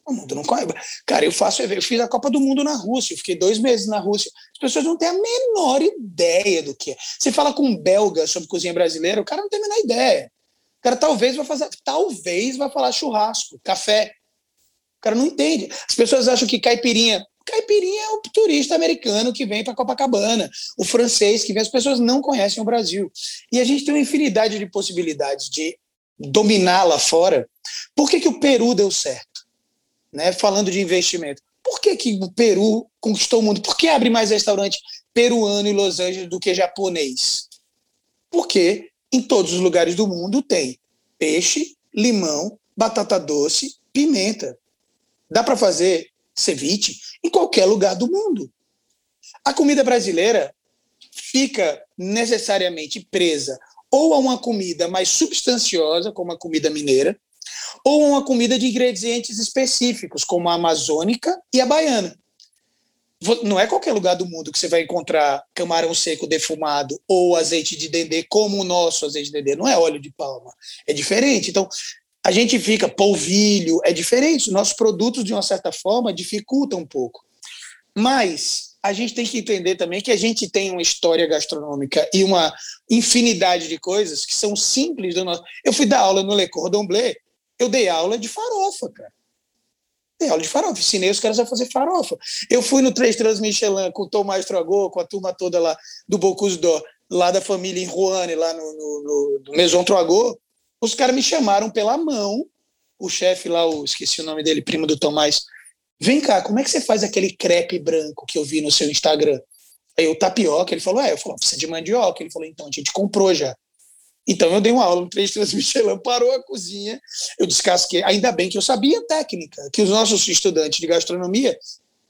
O mundo não conhece. Cara, eu faço, eu fiz a Copa do Mundo na Rússia, eu fiquei dois meses na Rússia. As pessoas não têm a menor ideia do que é. Você fala com um belga sobre cozinha brasileira, o cara não tem a menor ideia. O cara talvez vai fazer, talvez vai falar churrasco, café. O cara não entende. As pessoas acham que caipirinha, caipirinha é o turista americano que vem para Copacabana, o francês que vem, as pessoas não conhecem o Brasil. E a gente tem uma infinidade de possibilidades de dominar lá fora. Por que, que o Peru deu certo? Né? Falando de investimento. Por que, que o Peru conquistou o mundo? Por que abre mais restaurante peruano em Los Angeles do que japonês? Porque em todos os lugares do mundo tem peixe, limão, batata doce, pimenta. Dá para fazer ceviche em qualquer lugar do mundo. A comida brasileira fica necessariamente presa ou a uma comida mais substanciosa, como a comida mineira, ou a uma comida de ingredientes específicos, como a amazônica e a baiana. Não é qualquer lugar do mundo que você vai encontrar camarão seco defumado ou azeite de dendê como o nosso azeite de dendê. Não é óleo de palma. É diferente. Então, a gente fica polvilho, é diferente. Nossos produtos, de uma certa forma, dificultam um pouco. Mas a gente tem que entender também que a gente tem uma história gastronômica e uma infinidade de coisas que são simples do nosso. Eu fui dar aula no Le Cordon Bleu, eu dei aula de farofa, cara. Dei aula de farofa, ensinei os caras a fazer farofa. Eu fui no Três Trans Michelin com o Tomás Tragô, com a turma toda lá do Bocuse d'Or, lá da família em Rouane, lá no, no, no Maison Tragô. Os caras me chamaram pela mão, o chefe lá, o, esqueci o nome dele, primo do Tomás, vem cá, como é que você faz aquele crepe branco que eu vi no seu Instagram? Aí o tapioca, ele falou, é, eu falei, precisa de mandioca. Ele falou, então, a gente comprou já. Então eu dei uma aula no Três Trans Michelin, parou a cozinha, eu descasquei. Ainda bem que eu sabia técnica, que os nossos estudantes de gastronomia,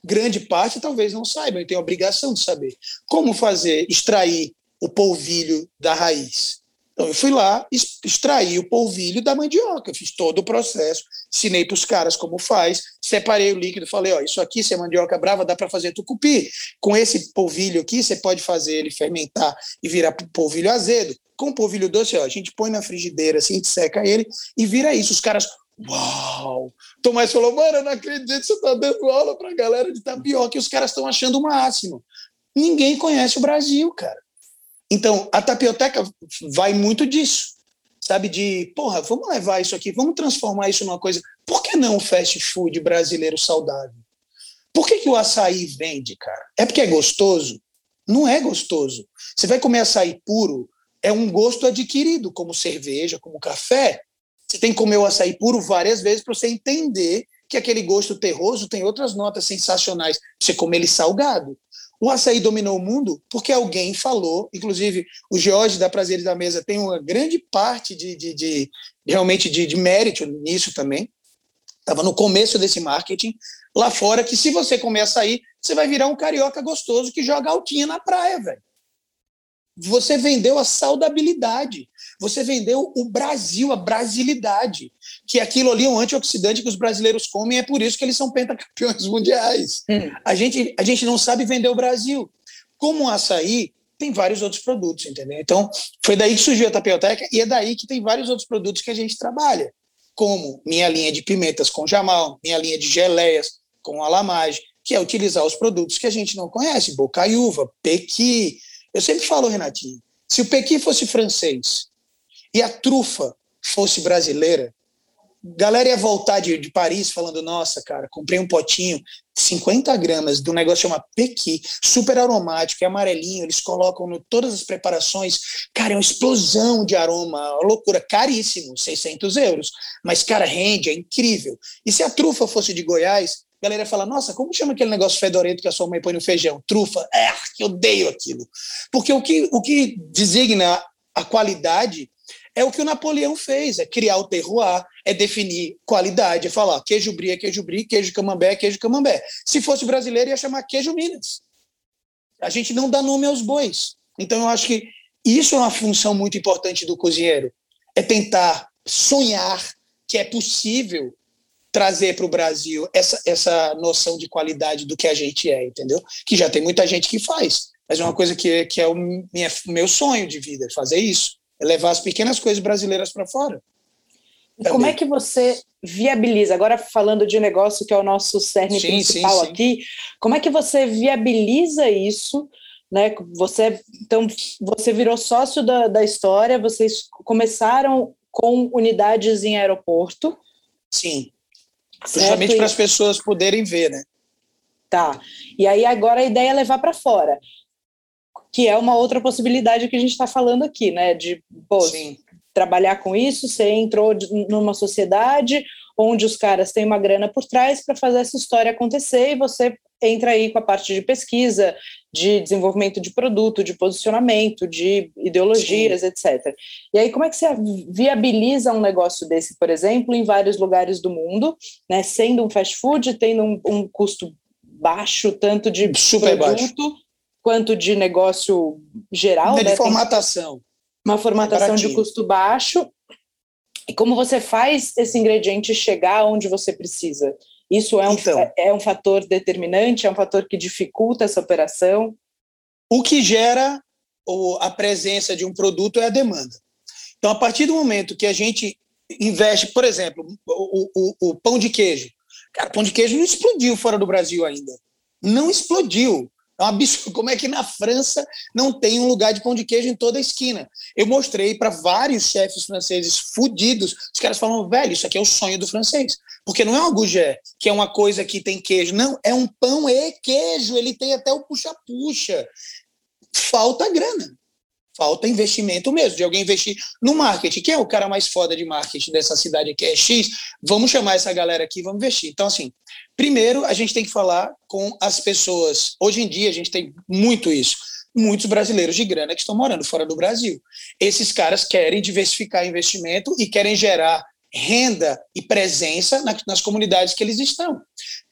grande parte talvez não saibam, e tem a obrigação de saber como fazer, extrair o polvilho da raiz. Então, eu fui lá, extraí o polvilho da mandioca, fiz todo o processo, ensinei para os caras como faz, separei o líquido, falei: ó, isso aqui, se é mandioca brava, dá para fazer tucupi. Com esse polvilho aqui, você pode fazer ele fermentar e virar polvilho azedo. Com o polvilho doce, ó, a gente põe na frigideira, assim, a gente seca ele e vira isso. Os caras, uau! Tomás falou: mano, eu não acredito que você está dando aula para a galera de tapioca e os caras estão achando o máximo. Ninguém conhece o Brasil, cara. Então, a tapioteca vai muito disso, sabe? De, porra, vamos levar isso aqui, vamos transformar isso numa coisa. Por que não o fast food brasileiro saudável? Por que, que o açaí vende, cara? É porque é gostoso? Não é gostoso. Você vai comer açaí puro, é um gosto adquirido, como cerveja, como café. Você tem que comer o açaí puro várias vezes para você entender que aquele gosto terroso tem outras notas sensacionais. Você come ele salgado. O açaí dominou o mundo porque alguém falou, inclusive o Jorge da Prazeres da Mesa tem uma grande parte de, de, de realmente de, de mérito nisso também. Estava no começo desse marketing lá fora, que se você comer açaí, você vai virar um carioca gostoso que joga altinha na praia, velho. Você vendeu a saudabilidade, você vendeu o Brasil, a brasilidade, que aquilo ali é um antioxidante que os brasileiros comem, é por isso que eles são pentacampeões mundiais. Hum. A, gente, a gente não sabe vender o Brasil. Como o açaí, tem vários outros produtos, entendeu? Então, foi daí que surgiu a Tapioteca e é daí que tem vários outros produtos que a gente trabalha, como minha linha de pimentas com jamal, minha linha de geleias com alamage, que é utilizar os produtos que a gente não conhece, bocaiúva, pequi, eu sempre falo, Renatinho, se o Pequi fosse francês e a trufa fosse brasileira, galera ia voltar de, de Paris falando: nossa, cara, comprei um potinho, 50 gramas de um negócio chamado Pequi, super aromático, é amarelinho, eles colocam no todas as preparações. Cara, é uma explosão de aroma, loucura, caríssimo, 600 euros. Mas, cara, rende, é incrível. E se a trufa fosse de Goiás, a galera fala, nossa, como chama aquele negócio fedorento que a sua mãe põe no feijão? Trufa. É, que odeio aquilo. Porque o que, o que designa a qualidade é o que o Napoleão fez, é criar o terroir, é definir qualidade, é falar queijo brie é queijo brie, queijo camembert é queijo camembert. Se fosse brasileiro, ia chamar queijo Minas. A gente não dá nome aos bois. Então, eu acho que isso é uma função muito importante do cozinheiro, é tentar sonhar que é possível trazer para o Brasil essa, essa noção de qualidade do que a gente é, entendeu? Que já tem muita gente que faz, mas é uma coisa que, que é o minha, meu sonho de vida, fazer isso, é levar as pequenas coisas brasileiras para fora. E como é que você viabiliza, agora falando de negócio que é o nosso cerne sim, principal sim, sim. aqui, como é que você viabiliza isso? Né? Você, então, você virou sócio da, da história, vocês começaram com unidades em aeroporto. Sim. Justamente para as pessoas poderem ver, né? Tá. E aí agora a ideia é levar para fora, que é uma outra possibilidade que a gente está falando aqui, né? De pô, trabalhar com isso. Você entrou numa sociedade onde os caras têm uma grana por trás para fazer essa história acontecer e você entra aí com a parte de pesquisa, de desenvolvimento de produto, de posicionamento, de ideologias, Sim. etc. E aí, como é que você viabiliza um negócio desse, por exemplo, em vários lugares do mundo, né, sendo um fast food, tendo um, um custo baixo, tanto de Super produto baixo. Quanto de negócio geral? Né? De formatação. Uma formatação de custo baixo. E como você faz esse ingrediente chegar onde você precisa? Isso é um, então, é, é um fator determinante, é um fator que dificulta essa operação? O que gera a presença de um produto é a demanda. Então, a partir do momento que a gente investe, por exemplo, o, o, o pão de queijo. Cara, pão de queijo não explodiu fora do Brasil ainda. Não explodiu. É um absurdo. Como é que na França não tem um lugar de pão de queijo em toda a esquina? Eu mostrei para vários chefes franceses fudidos. Os caras falam, velho, isso aqui é o sonho do francês. Porque não é um gougé, que é uma coisa que tem queijo. Não, é um pão e queijo. Ele tem até o puxa-puxa. Falta grana. Falta investimento mesmo, de alguém investir no marketing. Quem é o cara mais foda de marketing dessa cidade aqui? É X. Vamos chamar essa galera aqui, vamos investir. Então, assim, primeiro a gente tem que falar com as pessoas. Hoje em dia a gente tem muito isso. Muitos brasileiros de grana que estão morando fora do Brasil. Esses caras querem diversificar investimento e querem gerar renda e presença nas comunidades que eles estão.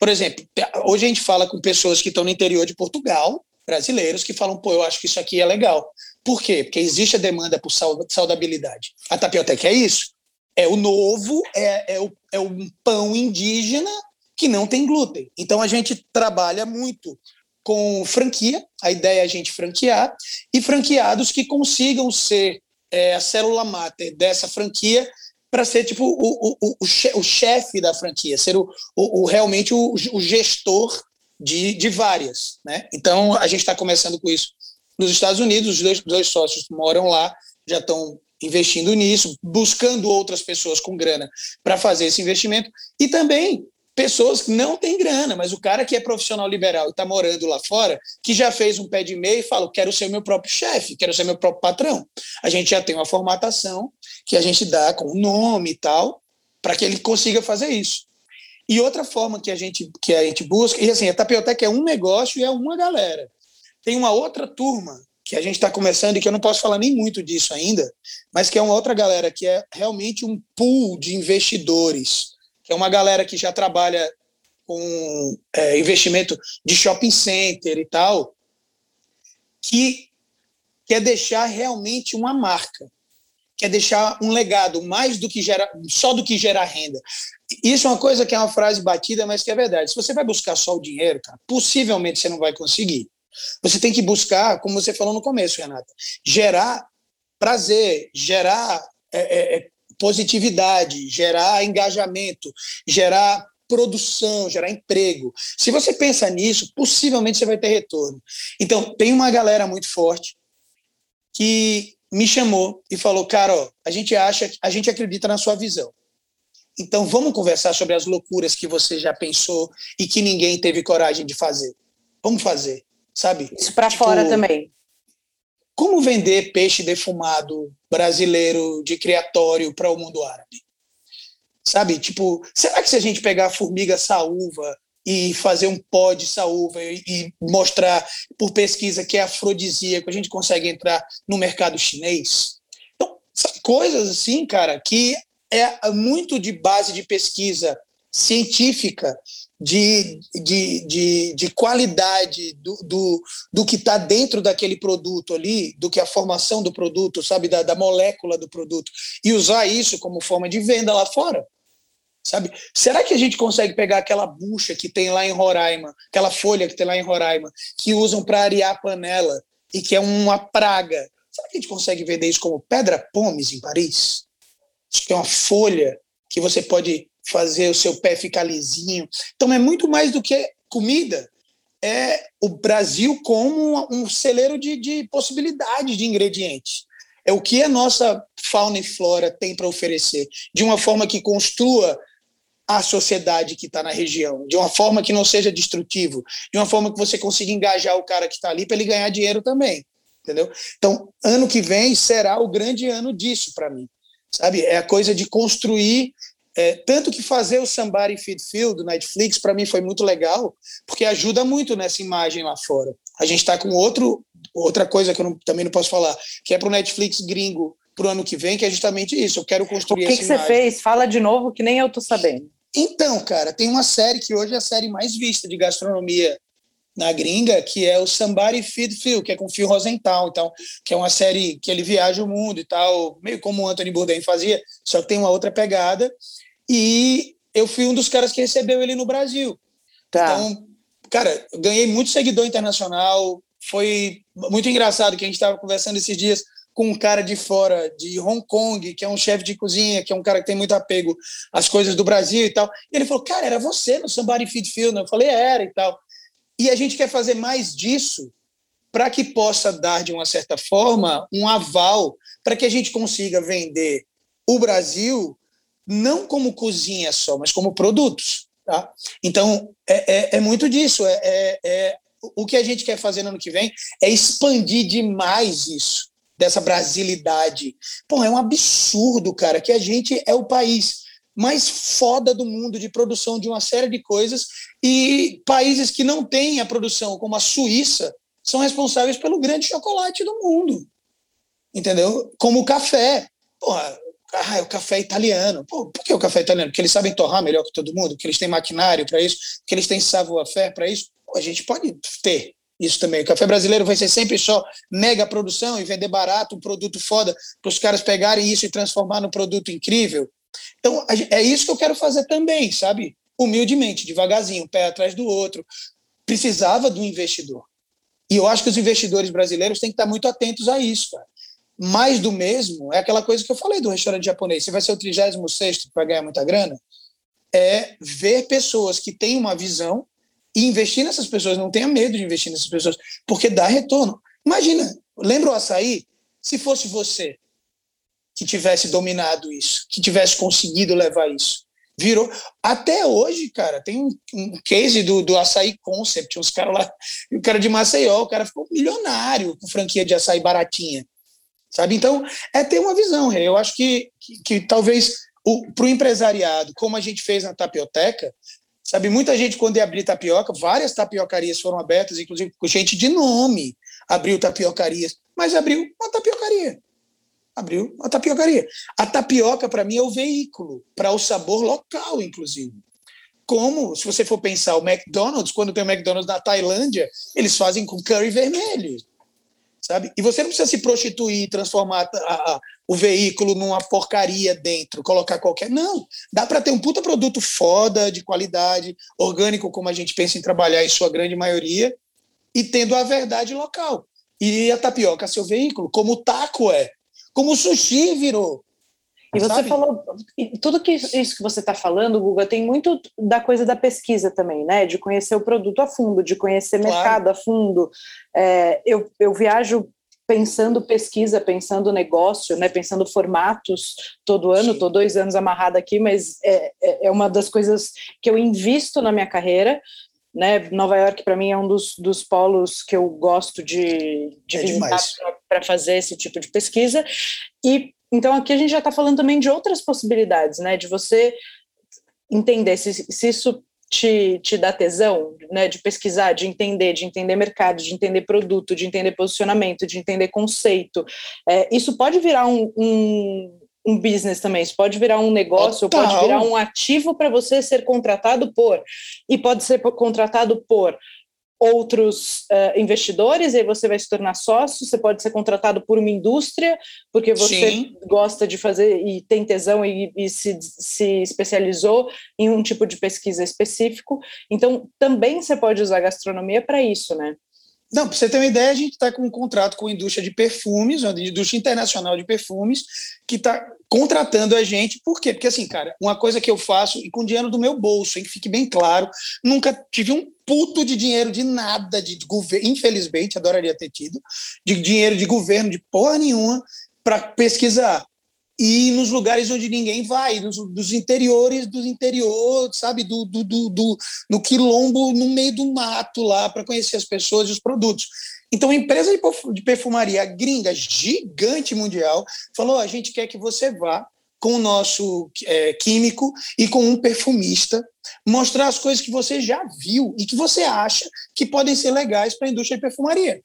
Por exemplo, hoje a gente fala com pessoas que estão no interior de Portugal, brasileiros, que falam, pô, eu acho que isso aqui é legal. Por quê? Porque existe a demanda por saudabilidade. A tapioteca é isso. É o novo, é, é, o, é um pão indígena que não tem glúten. Então a gente trabalha muito com franquia, a ideia é a gente franquear, e franqueados que consigam ser é, a célula máter dessa franquia para ser tipo o, o, o, chefe da franquia, ser o, o, o realmente o, o gestor de, de várias. Né? Então a gente está começando com isso nos Estados Unidos, os dois, dois sócios moram lá, já estão investindo nisso, buscando outras pessoas com grana para fazer esse investimento e também pessoas que não têm grana, mas o cara que é profissional liberal e está morando lá fora, que já fez um pé de meia e fala, quero ser meu próprio chefe, quero ser meu próprio patrão. A gente já tem uma formatação que a gente dá com o nome e tal, para que ele consiga fazer isso. E outra forma que a gente que a gente busca, e assim, a Tapioteca é um negócio e é uma galera. Tem uma outra turma que a gente está começando e que eu não posso falar nem muito disso ainda, mas que é uma outra galera que é realmente um pool de investidores, que é uma galera que já trabalha com é, investimento de shopping center e tal, que quer deixar realmente uma marca, quer deixar um legado mais do que gera, só do que gerar renda. Isso é uma coisa que é uma frase batida, mas que é verdade. Se você vai buscar só o dinheiro, cara, possivelmente você não vai conseguir. Você tem que buscar, como você falou no começo, Renata, gerar prazer, gerar é, é, é, positividade, gerar engajamento, gerar produção, gerar emprego. Se você pensa nisso, possivelmente você vai ter retorno. Então, tem uma galera muito forte que me chamou e falou: "Cara, a gente acha, a gente acredita na sua visão. Então, vamos conversar sobre as loucuras que você já pensou e que ninguém teve coragem de fazer. Vamos fazer sabe? Isso para tipo, fora também. Como vender peixe defumado brasileiro de criatório para o mundo árabe? Sabe? Tipo, será que se a gente pegar a formiga saúva e fazer um pó de saúva e, e mostrar por pesquisa que é afrodisíaco, a gente consegue entrar no mercado chinês? Então, coisas assim, cara, que é muito de base de pesquisa científica de, de, de, de qualidade do, do, do que está dentro daquele produto ali, do que a formação do produto, sabe, da, da molécula do produto, e usar isso como forma de venda lá fora. Sabe? Será que a gente consegue pegar aquela bucha que tem lá em Roraima, aquela folha que tem lá em Roraima, que usam para arear a panela e que é uma praga? Será que a gente consegue vender isso como pedra pomes em Paris? Isso que é uma folha que você pode fazer o seu pé ficar lisinho. Então é muito mais do que comida. É o Brasil como um celeiro de, de possibilidades de ingredientes. É o que a nossa fauna e flora tem para oferecer, de uma forma que construa a sociedade que está na região, de uma forma que não seja destrutivo, de uma forma que você consiga engajar o cara que está ali para ele ganhar dinheiro também, entendeu? Então, ano que vem será o grande ano disso para mim, sabe? É a coisa de construir é, tanto que fazer o Somebody Feed Field do Netflix, para mim, foi muito legal, porque ajuda muito nessa imagem lá fora. A gente está com outro, outra coisa que eu não, também não posso falar, que é para o Netflix gringo para o ano que vem, que é justamente isso. Eu quero construir O que, que você fez? Fala de novo, que nem eu tô sabendo. Então, cara, tem uma série que hoje é a série mais vista de gastronomia na gringa, que é o Somebody Feed Phil, que é com o Phil Rosenthal, então, que é uma série que ele viaja o mundo e tal, meio como o Anthony Bourdain fazia, só que tem uma outra pegada. E eu fui um dos caras que recebeu ele no Brasil. Tá. Então, cara, ganhei muito seguidor internacional. Foi muito engraçado que a gente estava conversando esses dias com um cara de fora, de Hong Kong, que é um chefe de cozinha, que é um cara que tem muito apego às coisas do Brasil e tal. E ele falou, cara, era você no Somebody Feed Film. Eu falei, era e tal. E a gente quer fazer mais disso para que possa dar, de uma certa forma, um aval para que a gente consiga vender o Brasil não como cozinha só, mas como produtos. Tá? Então, é, é, é muito disso. É, é, é, o que a gente quer fazer no ano que vem é expandir demais isso, dessa brasilidade. Pô, é um absurdo, cara, que a gente é o país mais foda do mundo de produção de uma série de coisas e países que não têm a produção, como a Suíça, são responsáveis pelo grande chocolate do mundo. Entendeu? Como o café. Porra, ah, é o café italiano. Pô, por que o café italiano? Porque eles sabem torrar melhor que todo mundo, porque eles têm maquinário para isso, porque eles têm savoir-faire para isso. Pô, a gente pode ter isso também. O café brasileiro vai ser sempre só mega produção e vender barato, um produto foda, para os caras pegarem isso e transformar num produto incrível. Então, é isso que eu quero fazer também, sabe? Humildemente, devagarzinho, um pé atrás do outro. Precisava do investidor. E eu acho que os investidores brasileiros têm que estar muito atentos a isso, cara mais do mesmo é aquela coisa que eu falei do restaurante japonês. Você vai ser o 36 que vai ganhar muita grana. É ver pessoas que têm uma visão e investir nessas pessoas. Não tenha medo de investir nessas pessoas, porque dá retorno. Imagina, lembra o açaí? Se fosse você que tivesse dominado isso, que tivesse conseguido levar isso. Virou. Até hoje, cara, tem um, um case do, do açaí concept, uns caras lá, o cara de Maceió, o cara ficou milionário com franquia de açaí baratinha sabe? Então, é ter uma visão. Eu acho que, que, que talvez para o empresariado, como a gente fez na Tapioteca, Sabe, muita gente, quando ia abrir tapioca, várias tapiocarias foram abertas, inclusive com gente de nome abriu tapiocarias, mas abriu uma tapiocaria. Abriu uma tapiocaria. A tapioca, para mim, é o veículo para o sabor local, inclusive. Como, se você for pensar, o McDonald's, quando tem o McDonald's na Tailândia, eles fazem com curry vermelho sabe? E você não precisa se prostituir, transformar a, a, o veículo numa porcaria dentro, colocar qualquer. Não, dá para ter um puta produto foda, de qualidade, orgânico, como a gente pensa em trabalhar em sua grande maioria, e tendo a verdade local. E a tapioca seu veículo, como o taco é, como o sushi virou. E você Sabe? falou, tudo que isso que você está falando, Guga, tem muito da coisa da pesquisa também, né? De conhecer o produto a fundo, de conhecer claro. mercado a fundo. É, eu, eu viajo pensando pesquisa, pensando negócio, né? Pensando formatos todo ano. Estou dois anos amarrada aqui, mas é, é, é uma das coisas que eu invisto na minha carreira. Né? Nova York, para mim, é um dos, dos polos que eu gosto de, de é visitar para fazer esse tipo de pesquisa. E então aqui a gente já está falando também de outras possibilidades, né? De você entender se, se isso te, te dá tesão, né? De pesquisar, de entender, de entender mercado, de entender produto, de entender posicionamento, de entender conceito. É, isso pode virar um, um um business também, isso pode virar um negócio, Total. pode virar um ativo para você ser contratado por, e pode ser contratado por outros uh, investidores, e aí você vai se tornar sócio, você pode ser contratado por uma indústria, porque você Sim. gosta de fazer e tem tesão e, e, se, se especializou em um tipo de pesquisa específico. Então, também você pode usar a gastronomia para isso, né? Não, para você ter uma ideia, a gente está com um contrato com a indústria de perfumes, a indústria internacional de perfumes, que está contratando a gente. Por quê? Porque, assim, cara, uma coisa que eu faço, e com dinheiro do meu bolso, hein, que fique bem claro, nunca tive um puto de dinheiro de nada, de governo, infelizmente, adoraria ter tido, de dinheiro de governo, de porra nenhuma, para pesquisar e nos lugares onde ninguém vai, nos, dos interiores dos interiores, sabe, do, do, do, do, quilombo, no meio do mato lá, para conhecer as pessoas e os produtos. Então, a empresa de perfumaria gringa, gigante mundial, falou: a gente quer que você vá com o nosso é, químico e com um perfumista, mostrar as coisas que você já viu e que você acha que podem ser legais para a indústria de perfumaria.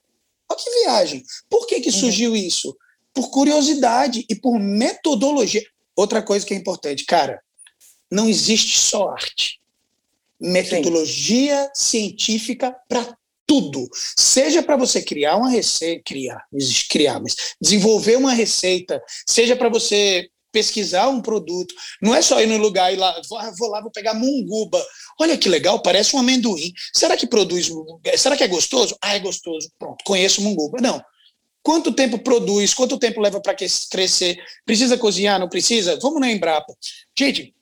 Olha que viagem. Por que, que uhum. surgiu isso? por curiosidade e por metodologia. Outra coisa que é importante, cara, não existe só arte. Metodologia Sim. científica para tudo. Seja para você criar uma receita, criar, não existe criar, mas desenvolver uma receita, seja para você pesquisar um produto. Não é só ir no lugar e lá, ah, vou lá, vou pegar munguba. Olha que legal, parece um amendoim. Será que produz? Será que é gostoso? Ah, é gostoso. Pronto, conheço munguba. Não. Quanto tempo produz? Quanto tempo leva para crescer? Precisa cozinhar? Não precisa? Vamos na Embrapa. Gente,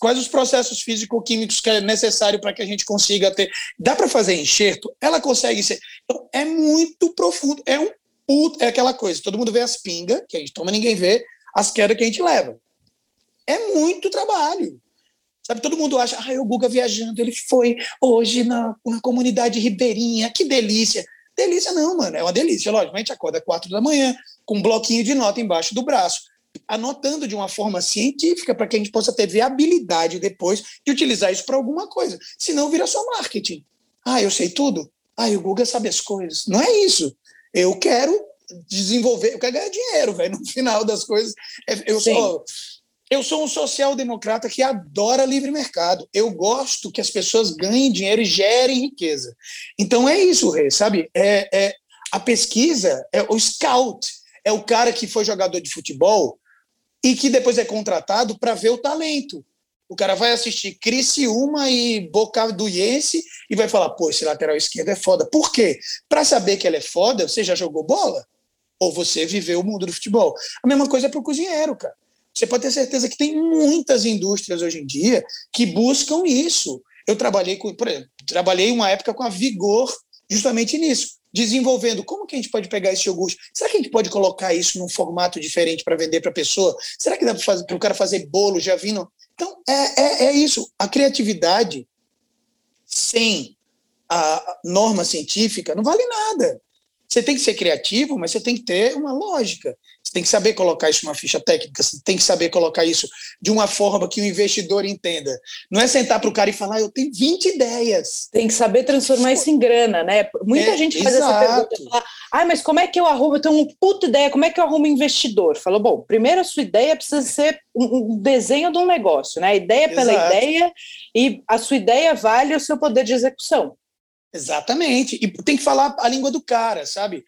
quais os processos físico-químicos que é necessário para que a gente consiga ter? Dá para fazer enxerto? Ela consegue ser. Então, é muito profundo. É um puto, é aquela coisa. Todo mundo vê as pingas, que a gente toma, ninguém vê as quedas que a gente leva. É muito trabalho. Sabe, todo mundo acha, ah, o Guga viajando, ele foi hoje na, na comunidade ribeirinha, que delícia. Delícia não, mano. É uma delícia. Lógico, a gente acorda quatro da manhã com um bloquinho de nota embaixo do braço, anotando de uma forma científica para que a gente possa ter viabilidade depois de utilizar isso para alguma coisa. Senão vira só marketing. Ah, eu sei tudo? Ah, o Google sabe as coisas. Não é isso. Eu quero desenvolver, eu quero ganhar dinheiro, velho. No final das coisas, é, eu Sim. sou eu sou um social-democrata que adora livre mercado. Eu gosto que as pessoas ganhem dinheiro e gerem riqueza. Então é isso, Rei, sabe? É, é, a pesquisa, é o scout, é o cara que foi jogador de futebol e que depois é contratado para ver o talento. O cara vai assistir Criciúma e Boca do Iense e vai falar, pô, esse lateral esquerdo é foda. Por quê? Para saber que ele é foda, você já jogou bola? Ou você viveu o mundo do futebol? A mesma coisa é para o cozinheiro, cara. Você pode ter certeza que tem muitas indústrias hoje em dia que buscam isso. Eu trabalhei com, por exemplo, trabalhei uma época com a Vigor justamente nisso, desenvolvendo como que a gente pode pegar esse iogurte. Será que a gente pode colocar isso num formato diferente para vender para a pessoa? Será que dá para o cara fazer bolo já vindo? Então, é, é, é isso. A criatividade sem a norma científica não vale nada. Você tem que ser criativo, mas você tem que ter uma lógica. Você tem que saber colocar isso numa ficha técnica, você tem que saber colocar isso de uma forma que o investidor entenda. Não é sentar para o cara e falar, eu tenho 20 ideias. Tem que saber transformar isso em grana, né? Muita é, gente faz exato. essa pergunta, fala, ah, mas como é que eu arrumo? Eu tenho uma puta ideia, como é que eu arrumo investidor? Falou, bom, primeiro a sua ideia precisa ser um, desenho de um negócio, né? A ideia pela exato. ideia e a sua ideia vale o seu poder de execução. Exatamente. E tem que falar a língua do cara, sabe?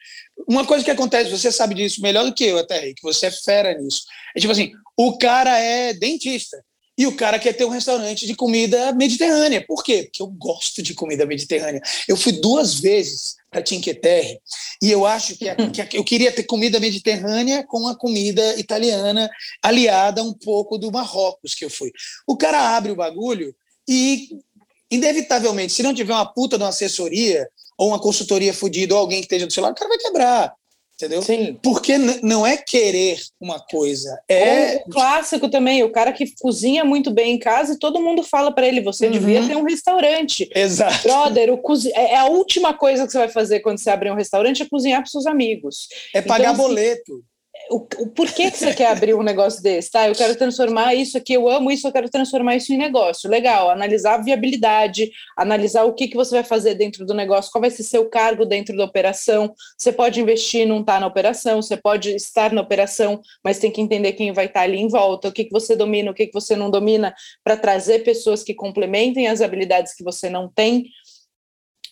Uma coisa que acontece, você sabe disso melhor do que eu, até, que você é fera nisso. É tipo assim: o cara é dentista e o cara quer ter um restaurante de comida mediterrânea. Por quê? Porque eu gosto de comida mediterrânea. Eu fui duas vezes para Cinque Terre e eu acho que, a, que a, eu queria ter comida mediterrânea com a comida italiana aliada um pouco do Marrocos que eu fui. O cara abre o bagulho e inevitavelmente, se não tiver uma puta de uma assessoria ou uma consultoria fodida ou alguém que esteja do seu lado, o cara vai quebrar. Entendeu? Sim. Porque não é querer uma coisa, é. O clássico também, o cara que cozinha muito bem em casa e todo mundo fala para ele: você uhum. devia ter um restaurante. Exato. Brother, o cozi... É, é a última coisa que você vai fazer quando você abrir um restaurante é cozinhar para seus amigos. É pagar então, assim, boleto o, o porquê que você quer abrir um negócio desse, tá? Eu quero transformar isso aqui, eu amo isso, eu quero transformar isso em negócio. Legal, analisar a viabilidade, analisar o que, que você vai fazer dentro do negócio, qual vai ser seu cargo dentro da operação. Você pode investir e não estar tá na operação, você pode estar na operação, mas tem que entender quem vai estar tá ali em volta, o que, que você domina, o que, que você não domina, para trazer pessoas que complementem as habilidades que você não tem.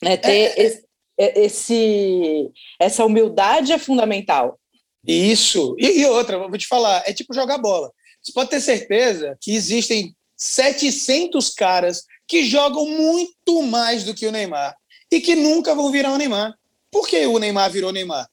É, ter é, é. esse, esse, essa humildade é fundamental. Isso. E, e outra, vou te falar, é tipo jogar bola. Você pode ter certeza que existem 700 caras que jogam muito mais do que o Neymar e que nunca vão virar o Neymar. Por que o Neymar virou Neymar?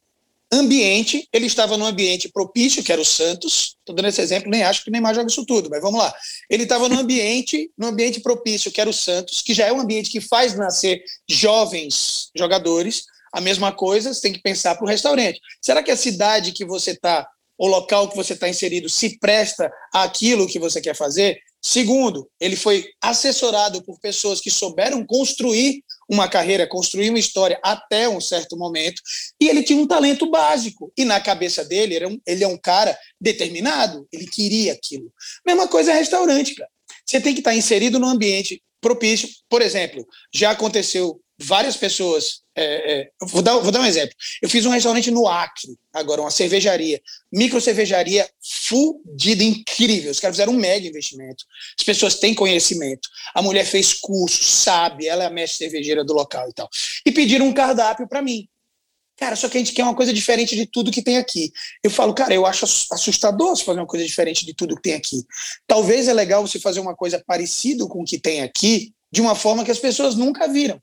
Ambiente, ele estava num ambiente propício, que era o Santos. Estou dando esse exemplo, nem acho que o Neymar joga isso tudo, mas vamos lá. Ele estava num ambiente, num ambiente propício, que era o Santos, que já é um ambiente que faz nascer jovens jogadores. A mesma coisa você tem que pensar para o restaurante. Será que a cidade que você está, o local que você está inserido, se presta àquilo que você quer fazer? Segundo, ele foi assessorado por pessoas que souberam construir uma carreira, construir uma história até um certo momento, e ele tinha um talento básico. E na cabeça dele, ele é um, ele é um cara determinado, ele queria aquilo. Mesma coisa é restaurante, cara. Você tem que estar inserido num ambiente propício. Por exemplo, já aconteceu várias pessoas. É, é, vou, dar, vou dar um exemplo. Eu fiz um restaurante no Acre, agora, uma cervejaria, micro cervejaria fudida, incrível. Os caras fizeram um mega investimento. As pessoas têm conhecimento. A mulher fez curso, sabe, ela é a mestre cervejeira do local e tal. E pediram um cardápio para mim. Cara, só que a gente quer uma coisa diferente de tudo que tem aqui. Eu falo, cara, eu acho assustador você fazer uma coisa diferente de tudo que tem aqui. Talvez é legal você fazer uma coisa parecida com o que tem aqui, de uma forma que as pessoas nunca viram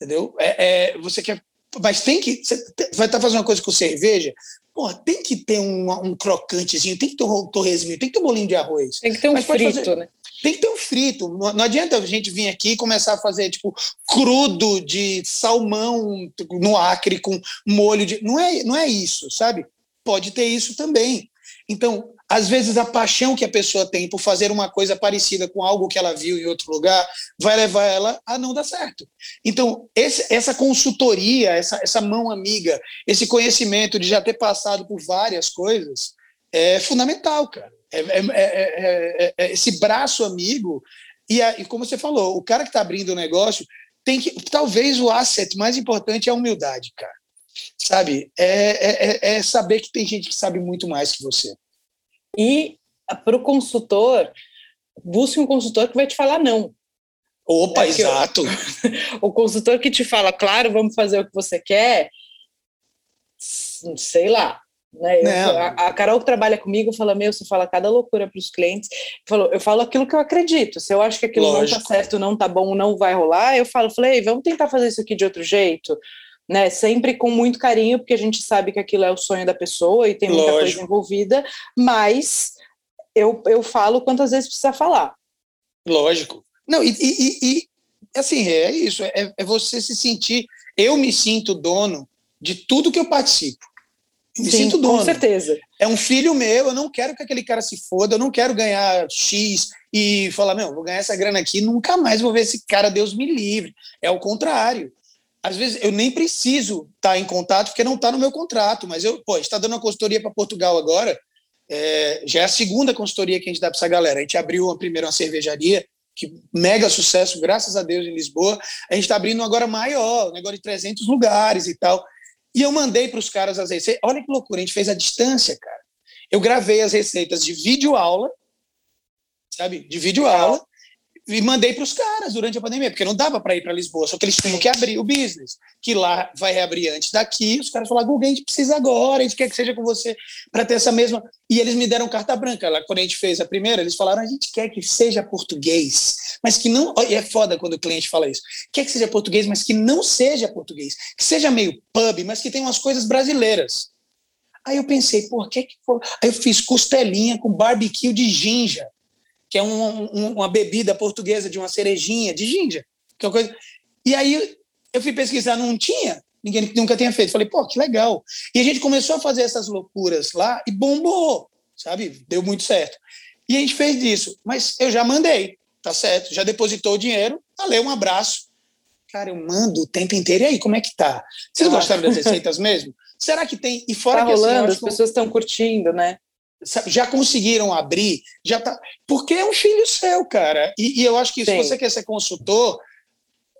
entendeu? É, é, você quer, mas tem que, você vai estar tá fazendo uma coisa com cerveja, porra, tem que ter um, um crocantezinho, tem que ter um torresminho, tem que ter um bolinho de arroz. Tem que ter um mas frito, fazer, né? Tem que ter um frito. Não, não, adianta a gente vir aqui e começar a fazer tipo crudo de salmão no acre com molho de. Não é, não é isso, sabe? Pode ter isso também. Então, às vezes a paixão que a pessoa tem por fazer uma coisa parecida com algo que ela viu em outro lugar vai levar ela a não dar certo. Então, esse, essa consultoria, essa, essa mão amiga, esse conhecimento de já ter passado por várias coisas é fundamental, cara. É, é, é, esse braço amigo, e, a, e como você falou, o cara que está abrindo o negócio tem que. Talvez o asset mais importante é a humildade, cara. Sabe? É, é saber que tem gente que sabe muito mais que você. E para o consultor, busque um consultor que vai te falar não. Opa, é exato. o consultor que te fala, claro, vamos fazer o que você quer, sei lá. Né? Eu, a, a, Carol que trabalha comigo fala: Meu, você fala cada loucura para os clientes. Falou, eu falo aquilo que eu acredito. Se eu acho que aquilo Lógico. não tá certo, não tá bom, não vai rolar, eu falo, falei, vamos tentar fazer isso aqui de outro jeito né? Sempre com muito carinho, porque a gente sabe que aquilo é o sonho da pessoa e tem muita Lógico. coisa envolvida, mas eu, eu falo quantas vezes precisa falar. Lógico. Não, e, e, e assim, é isso, é, é, você se sentir. Eu me sinto dono de tudo que eu participo. me Sim, sinto dono. Com certeza. É um filho meu, eu não quero que aquele cara se foda, eu não quero ganhar X e falar, meu, vou ganhar essa grana aqui, nunca mais vou ver esse cara, Deus me livre. É o contrário às vezes eu nem preciso estar tá em contato porque não está no meu contrato, mas eu, pô, está dando uma consultoria para Portugal agora, é, já é a segunda consultoria que a gente dá para essa galera. A gente abriu a primeira uma cervejaria, que mega sucesso, graças a Deus, em Lisboa. A gente está abrindo agora maior, um negócio de 300 lugares e tal. E eu mandei para os caras as receitas. Olha que loucura, a gente fez a distância, cara. Eu gravei as receitas de vídeo aula, sabe? De vídeo aula e mandei para os caras durante a pandemia, porque não dava para ir para Lisboa, só que eles tinham que abrir o business, que lá vai reabrir antes daqui. Os caras falaram: Google, a gente precisa agora, a gente quer que seja com você para ter essa mesma. E eles me deram carta branca. Lá, quando a gente fez a primeira, eles falaram: a gente quer que seja português, mas que não. E é foda quando o cliente fala isso: quer que seja português, mas que não seja português, que seja meio pub, mas que tenha umas coisas brasileiras. Aí eu pensei, por que que? Aí eu fiz costelinha com barbecue de ginja que é um, um, uma bebida portuguesa de uma cerejinha, de ginja. Que é uma coisa... E aí eu fui pesquisar, não tinha, ninguém nunca tinha feito. Falei, pô, que legal. E a gente começou a fazer essas loucuras lá e bombou, sabe? Deu muito certo. E a gente fez isso. Mas eu já mandei, tá certo? Já depositou o dinheiro, valeu, um abraço. Cara, eu mando o tempo inteiro. E aí, como é que tá? Vocês ah. gostaram das receitas mesmo? Será que tem? E fora tá que assim, rolando, assim, as pessoas estão curtindo, né? Já conseguiram abrir, já tá. Porque é um filho seu, cara. E, e eu acho que Sim. se você quer ser consultor,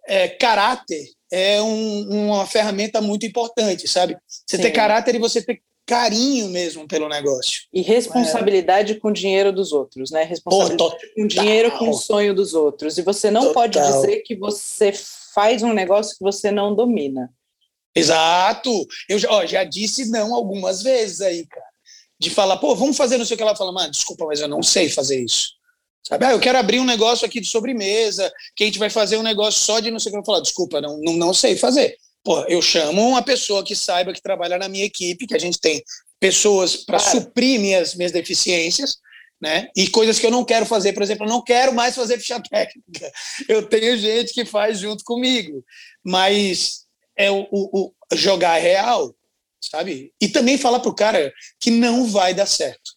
é, caráter é um, uma ferramenta muito importante, sabe? Você Sim. ter caráter e você ter carinho mesmo pelo negócio. E responsabilidade é. com o dinheiro dos outros, né? Responsabilidade Pô, com o dinheiro com o sonho dos outros. E você não total. pode dizer que você faz um negócio que você não domina. Exato. Eu já, ó, já disse não algumas vezes aí, cara de falar, pô, vamos fazer não sei o que ela fala, mano, desculpa, mas eu não sei fazer isso. Sabe? Ah, eu quero abrir um negócio aqui de sobremesa, que a gente vai fazer um negócio só de não sei o que. Eu falo, desculpa, não, não, não sei fazer. Pô, eu chamo uma pessoa que saiba que trabalha na minha equipe, que a gente tem pessoas para suprir minhas, minhas deficiências, né? E coisas que eu não quero fazer, por exemplo, eu não quero mais fazer ficha técnica. Eu tenho gente que faz junto comigo, mas é o, o, o jogar real sabe? E também falar pro cara que não vai dar certo,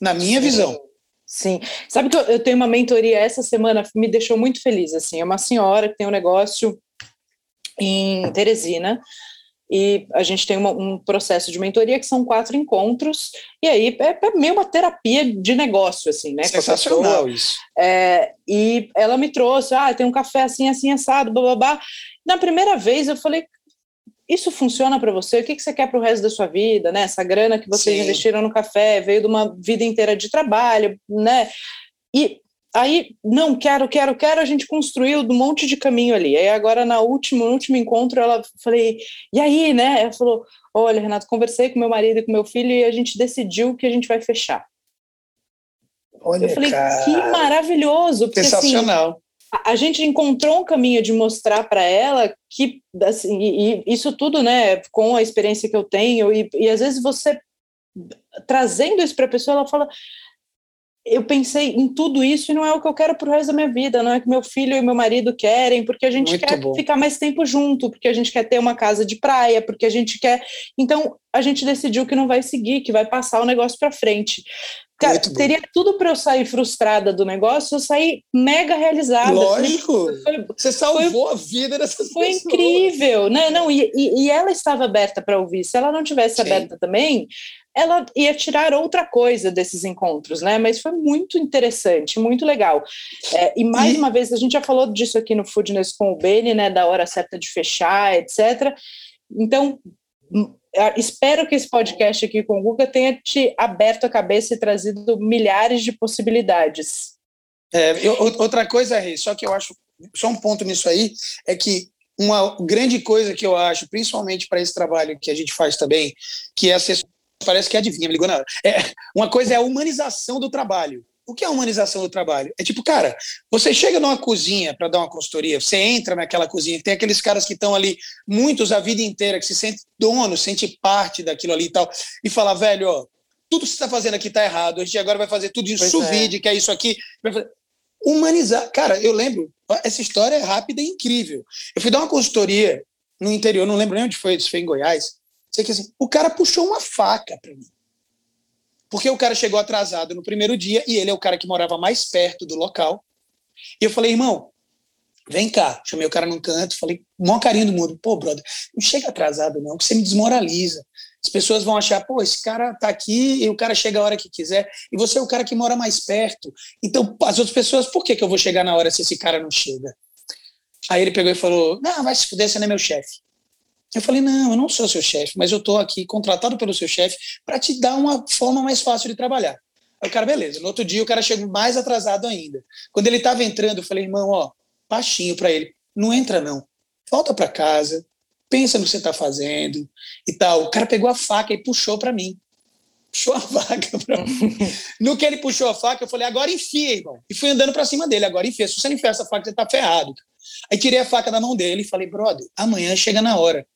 na minha Sim. visão. Sim. Sabe que eu, eu, tenho uma mentoria essa semana, me deixou muito feliz, assim, é uma senhora que tem um negócio em Teresina, e a gente tem uma, um processo de mentoria que são quatro encontros, e aí é, é meio uma terapia de negócio, assim, né? Sensacional isso. É, e ela me trouxe, ah, tem um café assim, assim, assado, blá. Na primeira vez eu falei, isso funciona para você? O que, que você quer para o resto da sua vida? Né? Essa grana que vocês Sim. investiram no café veio de uma vida inteira de trabalho, né? E aí, não, quero, quero, quero, a gente construiu um monte de caminho ali. Aí agora, na última, no último encontro, ela falei, e aí, né? Ela falou, olha, Renato, conversei com meu marido e com meu filho e a gente decidiu que a gente vai fechar. Olha, eu falei, cara. que maravilhoso. Porque, assim, Sensacional. Assim, a gente encontrou um caminho de mostrar para ela que assim, e, e, isso tudo, né, com a experiência que eu tenho e, e às vezes você trazendo isso para a pessoa, ela fala eu pensei em tudo isso e não é o que eu quero para o resto da minha vida, não é o que meu filho e meu marido querem, porque a gente Muito quer bom. ficar mais tempo junto, porque a gente quer ter uma casa de praia, porque a gente quer. Então, a gente decidiu que não vai seguir, que vai passar o negócio para frente. Cara, teria tudo para eu sair frustrada do negócio, eu saí mega realizada. Lógico. Foi, Você salvou foi, a vida dessas foi pessoas. Foi incrível, né? Não, e, e, ela estava aberta para ouvir. Se ela não tivesse Sim. aberta também, ela ia tirar outra coisa desses encontros, né? Mas foi muito interessante, muito legal. É, e mais e... uma vez, a gente já falou disso aqui no Foodness com o Beni, né? Da hora certa de fechar, etc. Então, espero que esse podcast aqui com o Guga tenha te aberto a cabeça e trazido milhares de possibilidades. É, eu, outra coisa, Rei, só que eu acho, só um ponto nisso aí, é que uma grande coisa que eu acho, principalmente para esse trabalho que a gente faz também, que é assessor, parece que adivinha, me ligou na hora. É, uma coisa é a humanização do trabalho. O que é a humanização do trabalho? É tipo, cara, você chega numa cozinha para dar uma consultoria, você entra naquela cozinha, tem aqueles caras que estão ali, muitos a vida inteira, que se sente dono, sente parte daquilo ali e tal, e fala, velho, ó, tudo que você está fazendo aqui está errado, a gente agora vai fazer tudo em pois sous vide, é. que é isso aqui. Humanizar. Cara, eu lembro, essa história é rápida e incrível. Eu fui dar uma consultoria no interior, não lembro nem onde foi, se foi em Goiás. Sei que assim, o cara puxou uma faca para mim. Porque o cara chegou atrasado no primeiro dia e ele é o cara que morava mais perto do local. E eu falei, irmão, Vem cá, chamei o cara num canto, falei, maior carinho do mundo, pô, brother, não chega atrasado não, que você me desmoraliza. As pessoas vão achar, pô, esse cara tá aqui e o cara chega a hora que quiser, e você é o cara que mora mais perto. Então, as outras pessoas, por que, que eu vou chegar na hora se esse cara não chega? Aí ele pegou e falou: Não, vai se fuder, você não é meu chefe. Eu falei: Não, eu não sou seu chefe, mas eu tô aqui contratado pelo seu chefe para te dar uma forma mais fácil de trabalhar. Aí o cara, beleza. No outro dia, o cara chegou mais atrasado ainda. Quando ele tava entrando, eu falei: Irmão, ó, baixinho para ele: Não entra, não. Volta para casa, pensa no que você está fazendo e tal. O cara pegou a faca e puxou para mim. Puxou a faca para mim. No que ele puxou a faca, eu falei, agora enfia, irmão. E fui andando para cima dele, agora enfia. Se você não enfia essa faca, você tá ferrado. Aí tirei a faca da mão dele e falei, brother, amanhã chega na hora.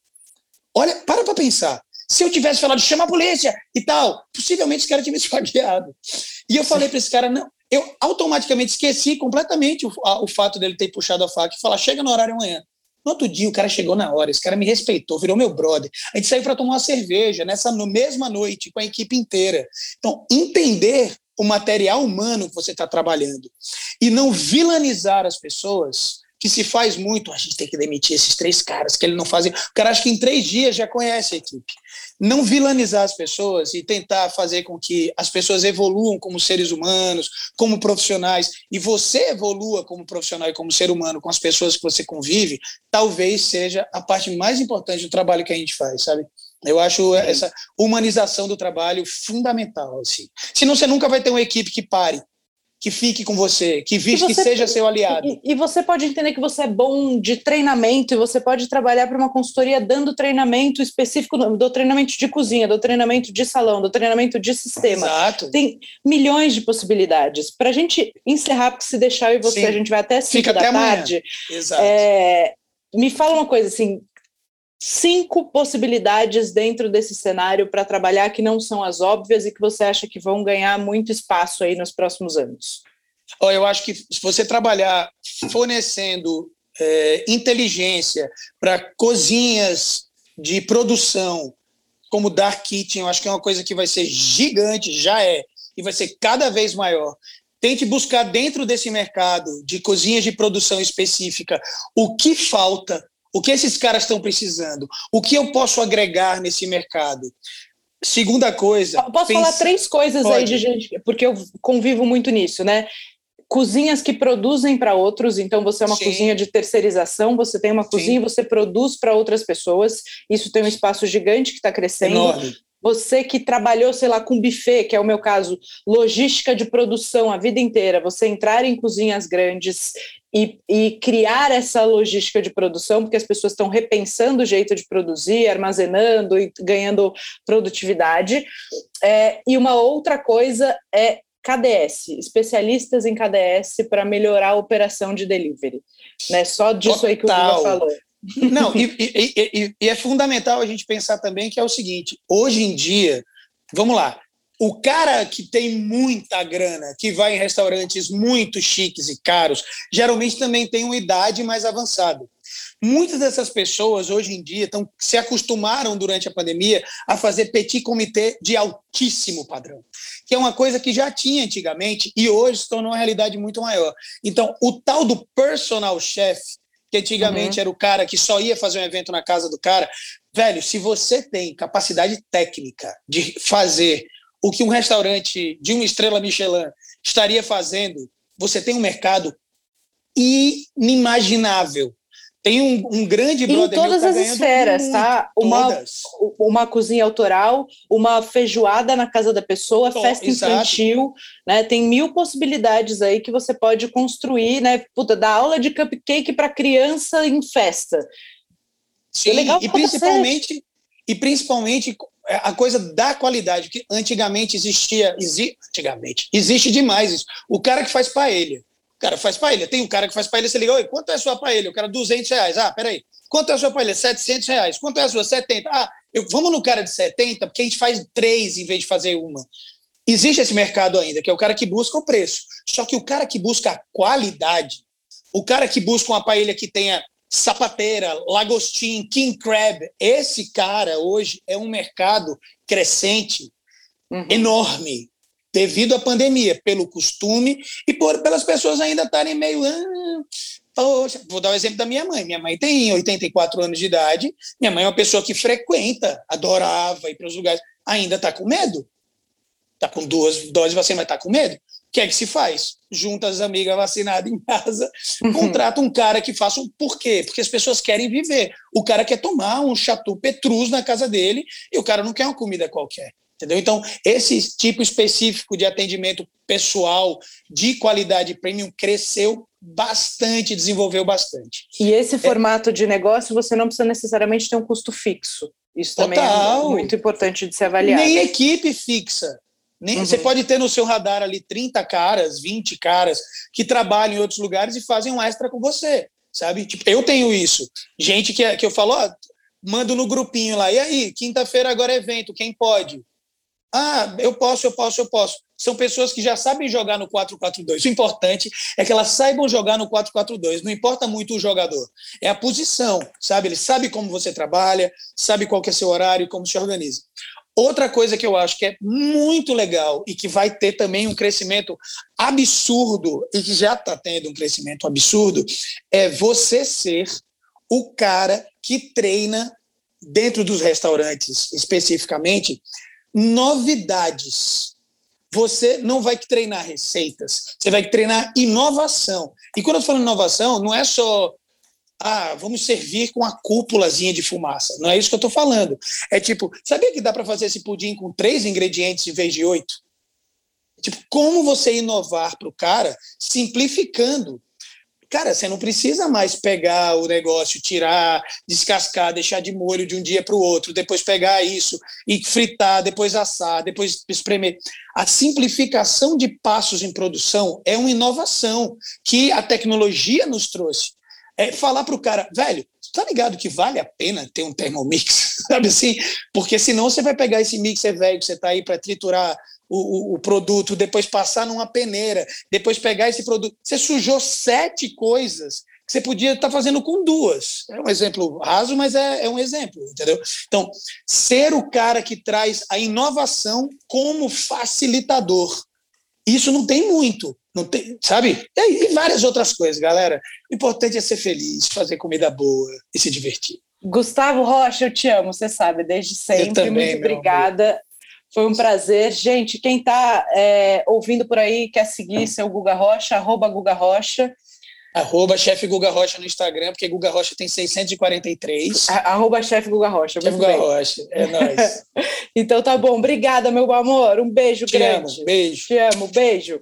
Olha, para para pensar. Se eu tivesse falado, chama a polícia e tal, possivelmente esse cara tinha me esfaqueado. E eu falei para esse cara, não, eu automaticamente esqueci completamente o, a, o fato dele ter puxado a faca e falar, chega no horário amanhã. No outro dia, o cara chegou na hora, esse cara me respeitou, virou meu brother. A gente saiu para tomar uma cerveja nessa no mesma noite com a equipe inteira. Então, entender o material humano que você está trabalhando e não vilanizar as pessoas que se faz muito, a gente tem que demitir esses três caras, que ele não fazem. O cara acha que em três dias já conhece a equipe. Não vilanizar as pessoas e tentar fazer com que as pessoas evoluam como seres humanos, como profissionais, e você evolua como profissional e como ser humano com as pessoas que você convive, talvez seja a parte mais importante do trabalho que a gente faz, sabe? Eu acho essa humanização do trabalho fundamental. Assim. Senão você nunca vai ter uma equipe que pare que fique com você, que, vi, que seja seu aliado. E, e, você pode entender que você é bom de treinamento e você pode trabalhar para uma consultoria dando treinamento específico do treinamento de cozinha, do treinamento de salão, do treinamento de sistema. Exato. Tem milhões de possibilidades. Para a gente encerrar, porque se deixar eu e você, Sim. a gente vai até 5 da até tarde. Exato. É, me fala uma coisa assim, cinco possibilidades dentro desse cenário para trabalhar que não são as óbvias e que você acha que vão ganhar muito espaço aí nos próximos anos? Oh, eu acho que se você trabalhar fornecendo é, inteligência para cozinhas de produção, como Dark Kitchen, eu acho que é uma coisa que vai ser gigante, já é, e vai ser cada vez maior. Tente buscar dentro desse mercado de cozinhas de produção específica o que falta o que esses caras estão precisando? O que eu posso agregar nesse mercado? Segunda coisa. Posso pensa... falar três coisas Pode. aí de gente, porque eu convivo muito nisso, né? Cozinhas que produzem para outros, então você é uma Sim. cozinha de terceirização, você tem uma cozinha, Sim. você produz para outras pessoas, isso tem um espaço gigante que está crescendo. Enorme. Você que trabalhou, sei lá, com buffet, que é o meu caso, logística de produção a vida inteira, você entrar em cozinhas grandes e, e, criar essa logística de produção, porque as pessoas estão repensando o jeito de produzir, armazenando e ganhando produtividade. É, e uma outra coisa é KDS, especialistas em KDS para melhorar a operação de delivery. Né? Só disso Total. aí que o Lula falou. Não, e, e, e, e é fundamental a gente pensar também que é o seguinte: hoje em dia, vamos lá, o cara que tem muita grana, que vai em restaurantes muito chiques e caros, geralmente também tem uma idade mais avançada. Muitas dessas pessoas hoje em dia estão, se acostumaram durante a pandemia a fazer petit comité de altíssimo padrão, que é uma coisa que já tinha antigamente e hoje se tornou uma realidade muito maior. Então, o tal do personal chef, que antigamente uhum. era o cara que só ia fazer um evento na casa do cara, velho, se você tem capacidade técnica de fazer o que um restaurante de uma estrela Michelin estaria fazendo, você tem um mercado inimaginável. Tem um, um grande brother Em todas tá as esferas, muito, tá? Uma, uma cozinha autoral, uma feijoada na casa da pessoa, Tom, festa infantil, né? Tem mil possibilidades aí que você pode construir, né? Puta, dar aula de cupcake para criança em festa. Sim, é legal e principalmente, e principalmente é, a coisa da qualidade, que antigamente existia, exi, antigamente, existe demais isso. O cara que faz paella, o cara faz paella, tem um cara que faz paella, você liga, oi, quanto é a sua paella? O cara, 200 reais. Ah, peraí, quanto é a sua paella? 700 reais. Quanto é a sua? 70. Ah, eu, vamos no cara de 70, porque a gente faz três em vez de fazer uma. Existe esse mercado ainda, que é o cara que busca o preço. Só que o cara que busca a qualidade, o cara que busca uma paella que tenha sapateira, lagostim, king crab. Esse cara hoje é um mercado crescente, uhum. enorme, devido à pandemia, pelo costume e por, pelas pessoas ainda estarem meio. Ah, Poxa, vou dar o exemplo da minha mãe. Minha mãe tem 84 anos de idade. Minha mãe é uma pessoa que frequenta, adorava ir para os lugares. Ainda está com medo. Está com duas doses de vacina, mas está com medo. O que é que se faz? Junta as amigas vacinadas em casa, uhum. contrata um cara que faça um. Por quê? Porque as pessoas querem viver. O cara quer tomar um chateau petrus na casa dele e o cara não quer uma comida qualquer. Entendeu? Então, esse tipo específico de atendimento pessoal de qualidade premium cresceu bastante, desenvolveu bastante. E esse é. formato de negócio você não precisa necessariamente ter um custo fixo. Isso também é Total. muito importante de ser avaliado. Nem equipe fixa. Nem, uhum. Você pode ter no seu radar ali 30 caras, 20 caras que trabalham em outros lugares e fazem um extra com você, sabe? Tipo, eu tenho isso. Gente que, que eu falo, ó, mando no grupinho lá, e aí, quinta-feira agora é evento, quem pode? Ah, eu posso, eu posso, eu posso. São pessoas que já sabem jogar no 4-4-2. O importante é que elas saibam jogar no 4-4-2. Não importa muito o jogador, é a posição, sabe? Ele sabe como você trabalha, sabe qual que é seu horário e como se organiza. Outra coisa que eu acho que é muito legal e que vai ter também um crescimento absurdo, e que já está tendo um crescimento absurdo, é você ser o cara que treina dentro dos restaurantes, especificamente, novidades. Você não vai treinar receitas, você vai treinar inovação. E quando eu falo inovação, não é só ah, vamos servir com uma cúpulazinha de fumaça. Não é isso que eu estou falando. É tipo, sabia que dá para fazer esse pudim com três ingredientes em vez de oito? Tipo, como você inovar para o cara, simplificando Cara, você não precisa mais pegar o negócio, tirar, descascar, deixar de molho de um dia para o outro, depois pegar isso e fritar, depois assar, depois espremer. A simplificação de passos em produção é uma inovação que a tecnologia nos trouxe. É falar para o cara, velho, tá ligado que vale a pena ter um Thermomix? Sabe assim? Porque senão você vai pegar esse mixer velho que você está aí para triturar o, o, produto, depois passar numa peneira, depois pegar esse produto. Você sujou sete coisas que você podia estar fazendo com duas. É um exemplo raso, mas é, é um exemplo, entendeu? Então, ser o cara que traz a inovação como facilitador. Isso não tem muito, não tem, sabe? E, e várias outras coisas, galera. O importante é ser feliz, fazer comida boa e se divertir. Gustavo Rocha, eu te amo, você sabe, desde sempre. Também, Muito obrigada. Foi um prazer. Gente, quem está é, ouvindo por aí, quer seguir seu Guga Rocha, arroba Guga Rocha. Arroba chefe Guga Rocha no Instagram, porque Guga Rocha tem 643. Arroba chefe Guga Rocha. Chefe Guga Rocha, é nóis. então tá bom. Obrigada, meu amor. Um beijo Te grande. Amo, beijo. Te amo, beijo.